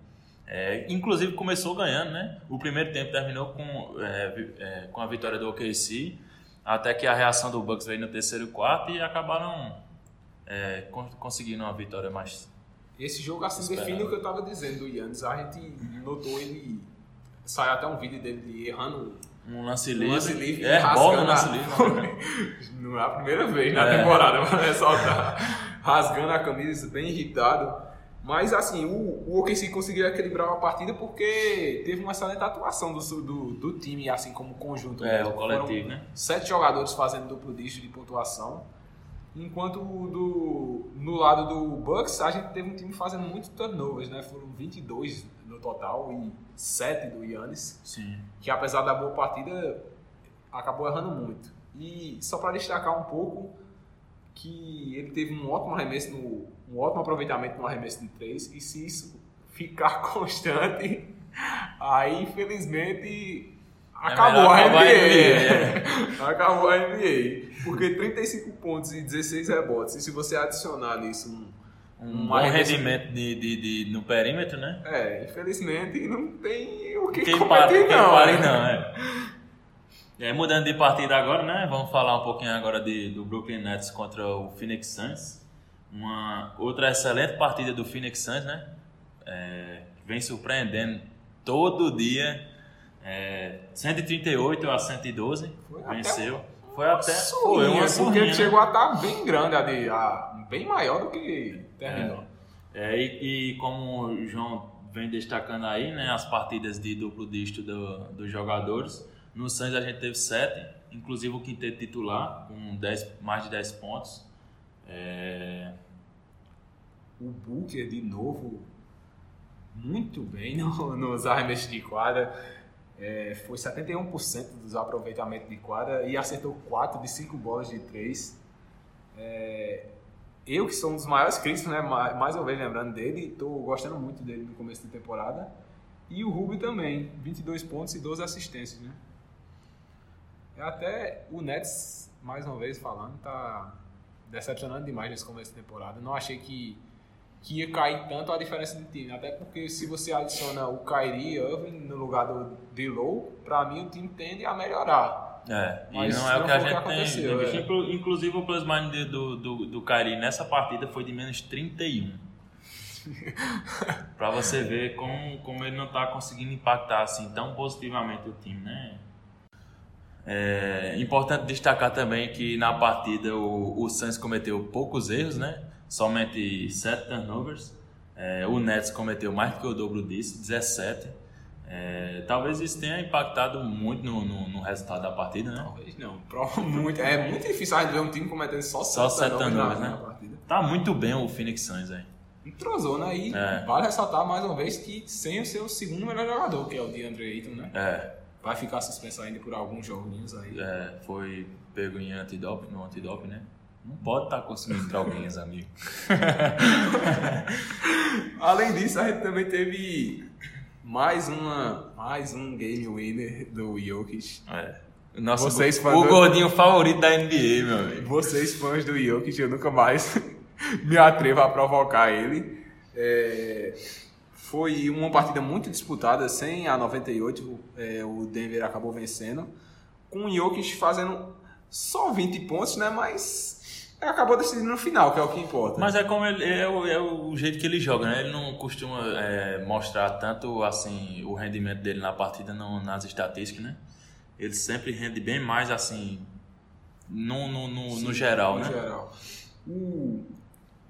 É, inclusive começou ganhando, né? O primeiro tempo terminou com, é, é, com a vitória do OKC, até que a reação do Bucks veio no terceiro e quarto e acabaram é, con- conseguindo uma vitória mais. Esse jogo assim Esperado. define o que eu tava dizendo do Yannis. A gente notou ele. Saiu até um vídeo dele errando Um lance um livre. lance livre. é, bola no rasgando lance livre. *laughs* Não é a primeira vez na É. temporada, pra ressaltar. *laughs* Rasgando a camisa, bem irritado. Mas assim, o, o OKC conseguiu equilibrar a partida porque teve uma excelente atuação do, do, do time, assim como conjunto. É, o coletivo, Foram né? Sete jogadores fazendo duplo dígito de pontuação. Enquanto o do, no lado do Bucks, a gente teve um time fazendo muito turnovers, né? Foram 22 no total e 7 do Yannis Sim. que apesar da boa partida acabou errando muito. E só para destacar um pouco que ele teve um ótimo arremesso no um ótimo aproveitamento no arremesso de três e se isso ficar *laughs* constante, aí infelizmente acabou melhor a acabar a NBA. *laughs* acabou a NBA, porque 35 pontos e 16 rebotes. E se você adicionar nisso um Um Um bom rendimento de, de, de- no perímetro, né? é, infelizmente não tem o que Quem competir para, quem não. pare né? não, é. E aí, mudando de partida agora, né? Vamos falar um pouquinho agora de, do Brooklyn Nets contra o Phoenix Suns. Uma outra excelente partida do Phoenix Suns, né? É, vem surpreendendo todo dia. É, 138 a 112, Foi até venceu. Foi até foi Surrinha, uma porque né? chegou a estar bem grande, a de, a- bem maior do que terminou. É, e, e como o João vem destacando aí, né, as partidas de duplo dígito do- dos jogadores, no Suns a gente teve sete, inclusive o quinteto titular, com 10, mais de 10 pontos. É, O Booker, de novo, muito bem no- nos arremessos de quadra. É, foi 71% dos aproveitamentos de quadra e acertou 4 de 5 bolas de 3. eu, que sou um dos maiores críticos, né, ma- mais uma vez lembrando dele, estou gostando muito dele no começo da temporada. E o Rubio também, 22 pontos e 12 assistências. Né? É Até o Nets, mais uma vez falando, tá decepcionando demais nesse começo da temporada. Não achei que, que ia cair tanto a diferença de time. Até porque se você adiciona o Kyrie Irving no lugar do D-Low, pra mim o time tende a melhorar. é, e Mas não é o que a gente tem. é. Inclu- Inclusive o plus minus do, do, do Kyrie nessa partida foi de menos 31. *laughs* pra você ver como, como ele não tá conseguindo impactar assim tão positivamente o time, né? É importante destacar também que na partida o, o Suns cometeu poucos erros, né? Somente 7 turnovers. É, o Nets cometeu mais do que o dobro disso, 17. É, talvez isso tenha impactado muito no, no, no resultado da partida, né? Talvez não. Prova muito. É muito difícil a gente ver um time cometendo só, Só sete sete turnovers turnovers, na, né? na partida. Tá muito bem o Phoenix Suns aí. Entrosou, né? E É. vale ressaltar mais uma vez que sem o seu segundo melhor jogador, que é o DeAndre Ayton, né? É, Vai ficar suspenso ainda por alguns joguinhos aí. é, foi pego em antidoping, no antidoping, né? Não pode estar consumindo *laughs* droguinhas, amigo. *laughs* Além disso, a gente também teve mais uma mais um game winner do Jokic. É. Vocês o falando- gordinho favorito da NBA, meu amigo. Vocês fãs do Jokic, eu nunca mais *laughs* me atrevo a provocar ele. É, foi uma partida muito disputada, 100 a 98, é, o Denver acabou vencendo, com o Jokic fazendo só 20 pontos, né? Mas acabou decidindo no final, que é o que importa. Mas é como ele, é, o, é o jeito que ele joga, né? Ele não costuma é, mostrar tanto assim o rendimento dele na partida no- nas estatísticas, né? Ele sempre rende bem mais assim no, no, no, no geral, no né? geral. O,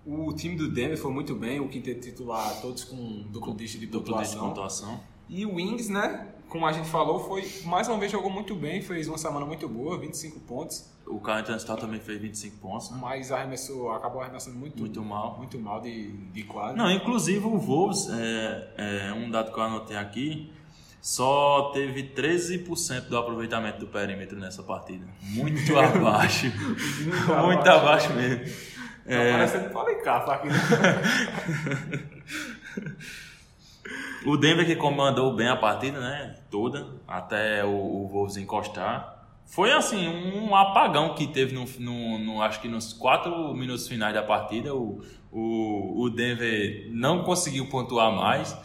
o time do Denver foi muito bem, o quinteto titular, todos com duplo dígito de Duplo de pontuação. E o Wings, né? Como a gente falou, foi mais uma vez jogou muito bem, fez uma semana muito boa, 25 pontos, O Carl Anthony também fez 25 pontos, né? mas arremessou, acabou arremessando muito, Muito mal. muito mal de, de quadra. Não, inclusive o Wolves, é, é um dado que eu anotei aqui, só teve 13% do aproveitamento do perímetro nessa partida. Muito *laughs* abaixo. Muito abaixo mesmo. Tá É, parecendo Policarpo aqui. *laughs* O Denver que comandou bem a partida, né? Toda, até o, o Wolves encostar. Foi assim, um apagão que teve no, no, no, acho que nos quatro minutos finais da partida. O, o, o Denver não conseguiu pontuar mais.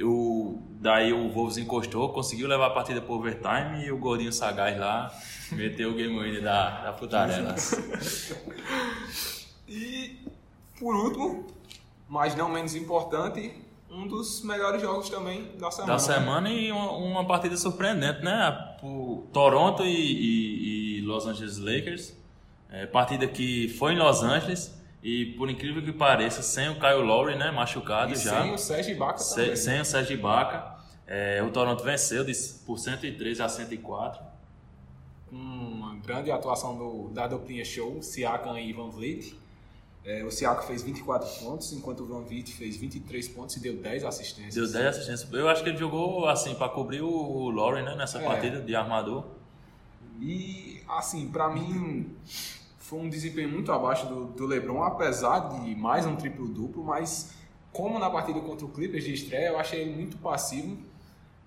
O, daí o Wolves encostou, conseguiu levar a partida para overtime e o Gordinho Sagaz lá meteu o game winner da, da putarela. *laughs* e por último, mas não menos importante, um dos melhores jogos também da semana. Da semana e uma, uma partida surpreendente, né? Por Toronto e, e, e Los Angeles Lakers. É, partida que foi em Los Angeles e por incrível que pareça, sem o Kyle Lowry, né? Machucado e já. Sem o Sérgio Ibaka Se, também. Sem o Sérgio Ibaka. É, o Toronto venceu por 103 a 104. Uma grande atuação do, da duplinha show, Siakam e Van Vliet. É, o Siakam fez 24 pontos, enquanto o Van Vliet fez 23 pontos e deu 10 assistências. Deu 10 assistências. Eu acho que ele jogou assim para cobrir o Lowry, né, nessa É. partida de armador. E, assim, pra mim, foi um desempenho muito abaixo do, do LeBron, apesar de mais um triplo-duplo, mas como na partida contra o Clippers de estreia, eu achei ele muito passivo.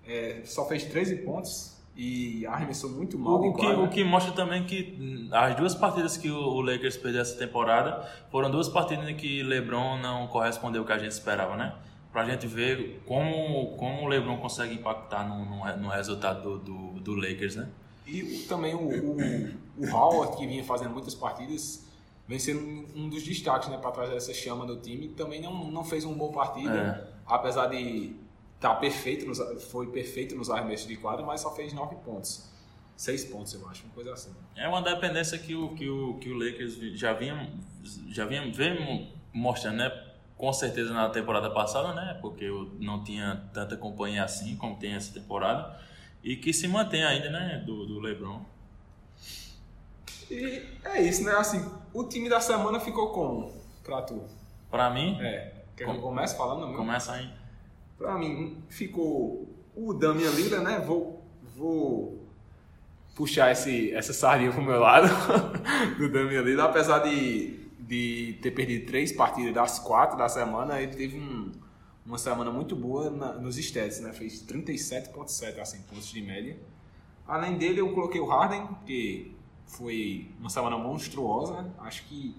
É, só fez 13 pontos e arremessou muito mal O, que, o que mostra também que as duas partidas que o, Lakers perdeu essa temporada foram duas partidas em que LeBron não correspondeu ao que a gente esperava, né? Pra gente ver como, como o LeBron consegue impactar no, no, no resultado do, do, do Lakers, né? E também o, o, o Howard, que vinha fazendo muitas partidas, vem sendo um- um dos destaques né, para trazer essa chama do time. Também não, não fez uma boa partida, apesar de estar perfeito, nos, foi perfeito nos arremessos de quadra, mas só fez 9 pontos. 6 pontos, eu acho, uma coisa assim. É uma dependência que o, que o, que o Lakers já vinha, já vinha vem mostrando, né? Com certeza na temporada passada, né? Porque eu não tinha tanta companhia assim como tem essa temporada. E que se mantém ainda, né? Do, do LeBron. E é isso, né? Assim, o time da semana ficou como pra tu? Pra mim, É, quer que Como- eu comece falando? Meu? começa aí. Pra mim, ficou o Damian Lillard, né? Vou, vou puxar esse, essa sardinha pro meu lado *laughs* do Damian Lillard. Apesar de, de ter perdido três partidas das quatro da semana, ele teve um- uma semana muito boa na- nos stats, né? Fez 37.7 assim, pontos de média. Além dele, eu coloquei o Harden, que foi uma semana monstruosa. Acho que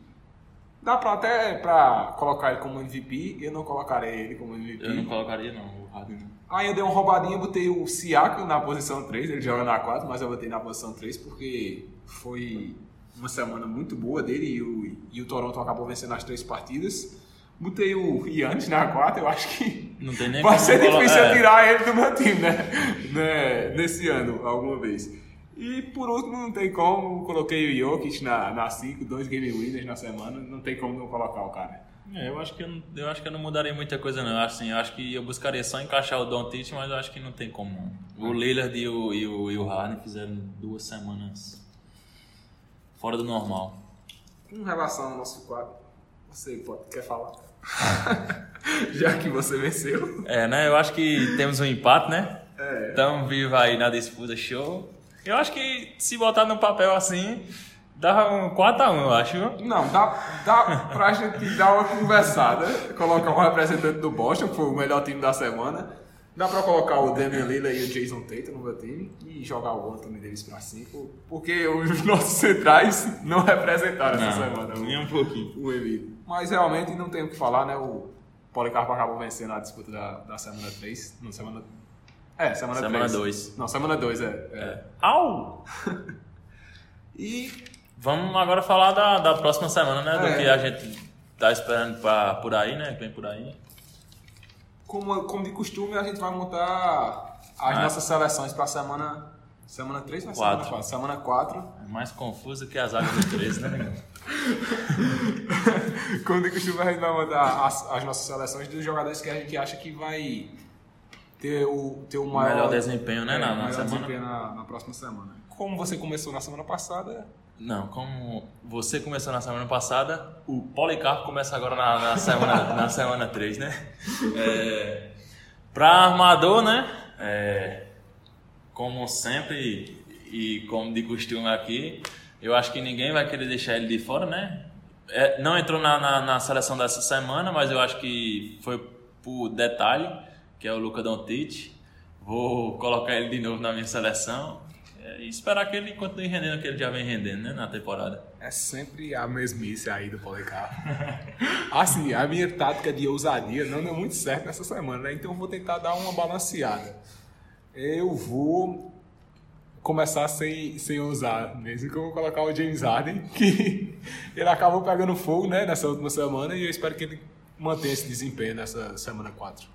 dá pra até pra colocar ele como MVP. Eu não colocarei ele como MVP. Eu não colocaria, não, o Harden. não. Aí eu dei uma roubadinha, botei o Siakam na posição 3, ele joga na 4, mas eu botei na posição 3 porque foi uma semana muito boa dele e o, e o Toronto acabou vencendo as três partidas. Botei o Yannis na 4, eu acho que Não tem nem vai ser colo- difícil é. eu tirar ele do meu time, né? né? Nesse ano, alguma vez. E por último, não tem como, coloquei o Jokic na, na 5, dois game winners na semana, não tem como não colocar o cara. É, eu acho que eu, não- eu acho que eu não mudaria muita coisa não. Assim, eu acho que eu buscaria só encaixar o Doncic, mas eu acho que não tem como. não. O Lillard e o, e o, e o Harden fizeram duas semanas fora do normal. Com relação ao nosso quadro, você pode, quer falar? *laughs* Já que você venceu. É, né? Eu acho que temos um empate, né? É. Estamos vivos aí na disputa show. Eu acho que se botar no papel assim, dá um 4x1, eu acho. Não, dá, dá pra gente dar uma conversada, colocar um representante do Boston, que foi o melhor time da semana. Dá pra colocar o Damian Lillard e o Jason Tatum no meu time e jogar o Anthony Davis pra 5, porque os *laughs* nossos centrais não representaram essa semana. nem um pouquinho. o Embiid. Mas realmente não tem o que falar, né? O Policarpo acabou vencendo a disputa da, da semana 3. Não, semana. É, semana 3. Semana dois. Não, semana 2, é. é. Au! *laughs* E Vamos agora falar da, da próxima semana, né? Do É. que a gente tá esperando pra, por aí, né? Que vem por aí. como, como de costume, a gente vai montar as Ah. nossas seleções pra semana. Semana 3 ou Quatro. semana 4? Semana 4. É mais confuso que as águas do 13, né? *laughs* como de costume, a gente vai montar as, as nossas seleções dos jogadores que a gente acha que vai ter o, ter o maior melhor desempenho, né, é, na- na melhor semana. desempenho na, na próxima semana. Como você começou na semana passada, Não, como você começou na semana passada, o Policarpo começa agora na, na *laughs* semana, na semana 3, né? É, pra armador, né? É, como sempre e como de costume aqui, eu acho que ninguém vai querer deixar ele de fora, né? É, não entrou na, na, na seleção dessa semana, mas eu acho que foi por detalhe. Que é o Luca Doncic. Vou colocar ele de novo na minha seleção é, e esperar que ele continue rendendo o que ele já vem rendendo né, na temporada. É sempre a mesmice aí do Policarpo. *laughs* assim, a minha tática de ousadia não deu muito certo nessa semana, né? Então vou tentar dar uma balanceada. Eu vou começar sem, sem usar, mesmo que eu vou colocar o James Harden, *laughs* que ele acabou pegando fogo né, nessa última semana e eu espero que ele mantenha esse desempenho nessa semana 4.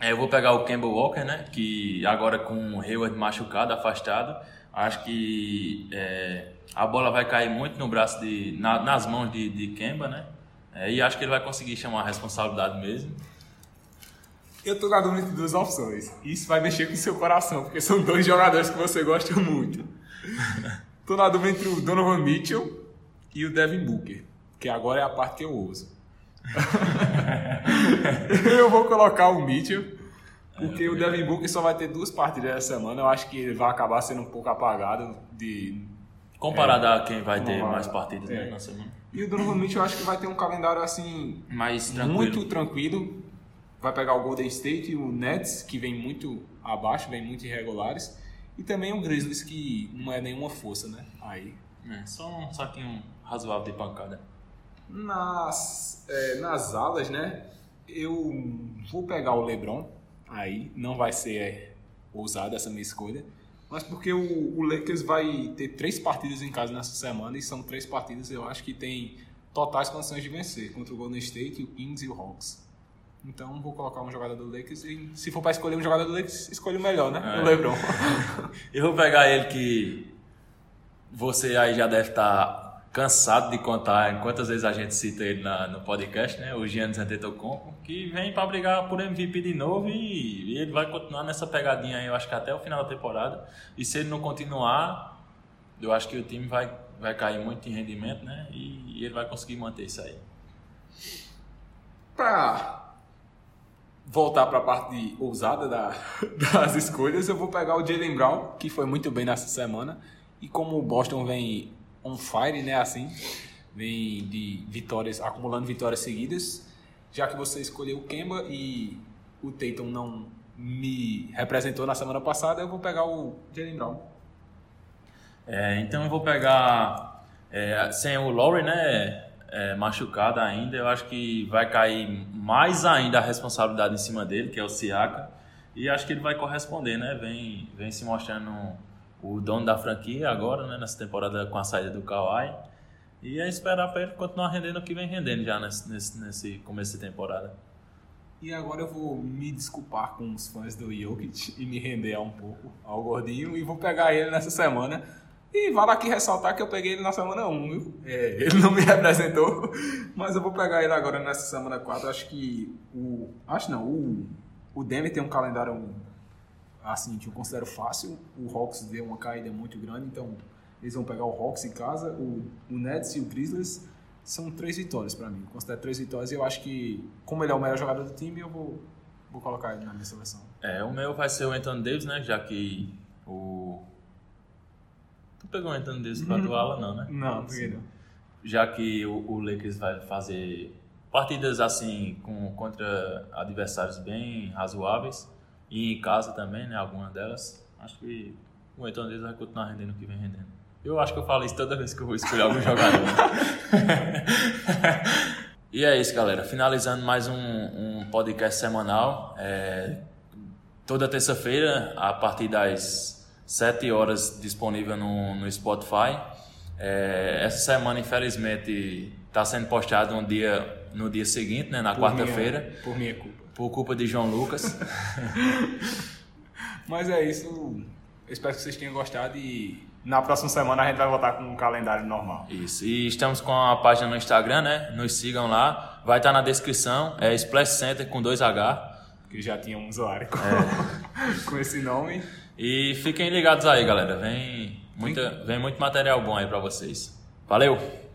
É, eu vou pegar o Campbell Walker, né, que agora com o Hayward machucado, afastado, acho que é, a bola vai cair muito no braço de, na, nas mãos de, de Kemba, né, é, e acho que ele vai conseguir chamar a responsabilidade mesmo. Eu tô na dúvida de duas opções. Isso vai mexer com o seu coração, porque são dois jogadores que você gosta muito. *laughs* tô na dúvida entre o Donovan Mitchell e o Devin Booker, que agora é a parte que eu uso. *laughs* eu vou colocar o Mitchell, porque o Devin Booker só vai ter duas partidas essa semana. Eu acho que ele vai acabar sendo um pouco apagado de. Comparado é, a quem vai ter mais partidas né, é. né, na semana. E o Donovan Mitchell eu acho que vai ter um calendário assim. Mais tranquilo. Muito tranquilo vai pegar o Golden State e o Nets, que vem muito abaixo, vem muito irregulares, e também o Grizzlies, que não é nenhuma força, né? Aí. É, só um saquinho razoável de pancada. Nas, é, nas alas, né? Eu vou pegar o LeBron, aí não vai ser é, ousada essa minha escolha, mas porque o, o Lakers vai ter três partidas em casa nessa semana e são três partidas eu acho que tem totais condições de vencer contra o Golden State, o Kings e o Hawks. Então vou colocar um jogador do Lakers e se for para escolher um jogador do Lakers, escolha o melhor, né? É. O LeBron. *laughs* Eu vou pegar ele que você aí já deve estar tá cansado de contar quantas vezes a gente cita ele na, no podcast, né? O Giannis Antetokounmpo, que vem para brigar por MVP de novo e, e, ele vai continuar nessa pegadinha aí, eu acho que até o final da temporada. E se ele não continuar, eu acho que o time vai, vai cair muito em rendimento, né? E, e ele vai conseguir manter isso aí. Pra voltar para a parte ousada da, *laughs* das escolhas, eu vou pegar o Jalen Brown, que foi muito bem nessa semana. E como o Boston vem on fire, né, assim, vem de vitórias, acumulando vitórias seguidas, já que você escolheu o Kemba e o Tatum não me representou na semana passada, eu vou pegar o Jalen Brown. É, então eu vou pegar é, sem o Lowry, né? é, machucada ainda, eu acho que vai cair mais ainda a responsabilidade em cima dele, que é o Siaka, e acho que ele vai corresponder, né? Vem, vem se mostrando o dono da franquia agora, né? Nessa temporada com a saída do Kawhi. E é esperar para ele continuar rendendo o que vem rendendo já nesse, nesse, nesse começo de temporada. E agora eu vou me desculpar com os fãs do Jokic e me render um pouco ao gordinho e vou pegar ele nessa semana e vale aqui ressaltar que eu peguei ele na semana 1, viu? É, ele não me *laughs* representou, mas eu vou pegar ele agora nessa semana 4. Acho que o. Acho não, o, o Denver tem um calendário assim eu considero fácil. O Hawks deu uma caída muito grande, então eles vão pegar o Hawks em casa. O, o Nets e o Grizzlies são três vitórias para mim. Eu considero três vitórias e eu acho que, como ele é o melhor jogador do time, eu vou, vou colocar ele na minha seleção. É, o meu vai ser o Anthony Davis, né? Já que o Tu pegou o Anthony Davis pra tua ala, não, né? *laughs* Não, peguei não. Já que o, o Lakers vai fazer partidas assim com, contra adversários bem razoáveis e em casa também, né? Algumas delas. Acho que o Anthony Davis vai continuar rendendo o que vem rendendo. Eu acho que eu falo isso toda vez que eu vou escolher algum jogador. *laughs* e é isso, galera. Finalizando mais um, um podcast semanal. É, toda terça-feira, a partir das 7 horas disponível no, no Spotify. É, essa semana, infelizmente, está sendo postado um dia, no dia seguinte, né, na quarta-feira. Por minha culpa. Por culpa de João Lucas. *laughs* Mas é isso. Eu espero que vocês tenham gostado e na próxima semana a gente vai voltar com um calendário normal. Isso. E estamos com a página no Instagram, né? Nos sigam lá. Vai estar na descrição. É Splash Center com 2H. Que já tinha um usuário com, é. *laughs* com esse nome. E fiquem ligados aí, galera. Vem, muita, vem muito material bom aí para vocês. Valeu!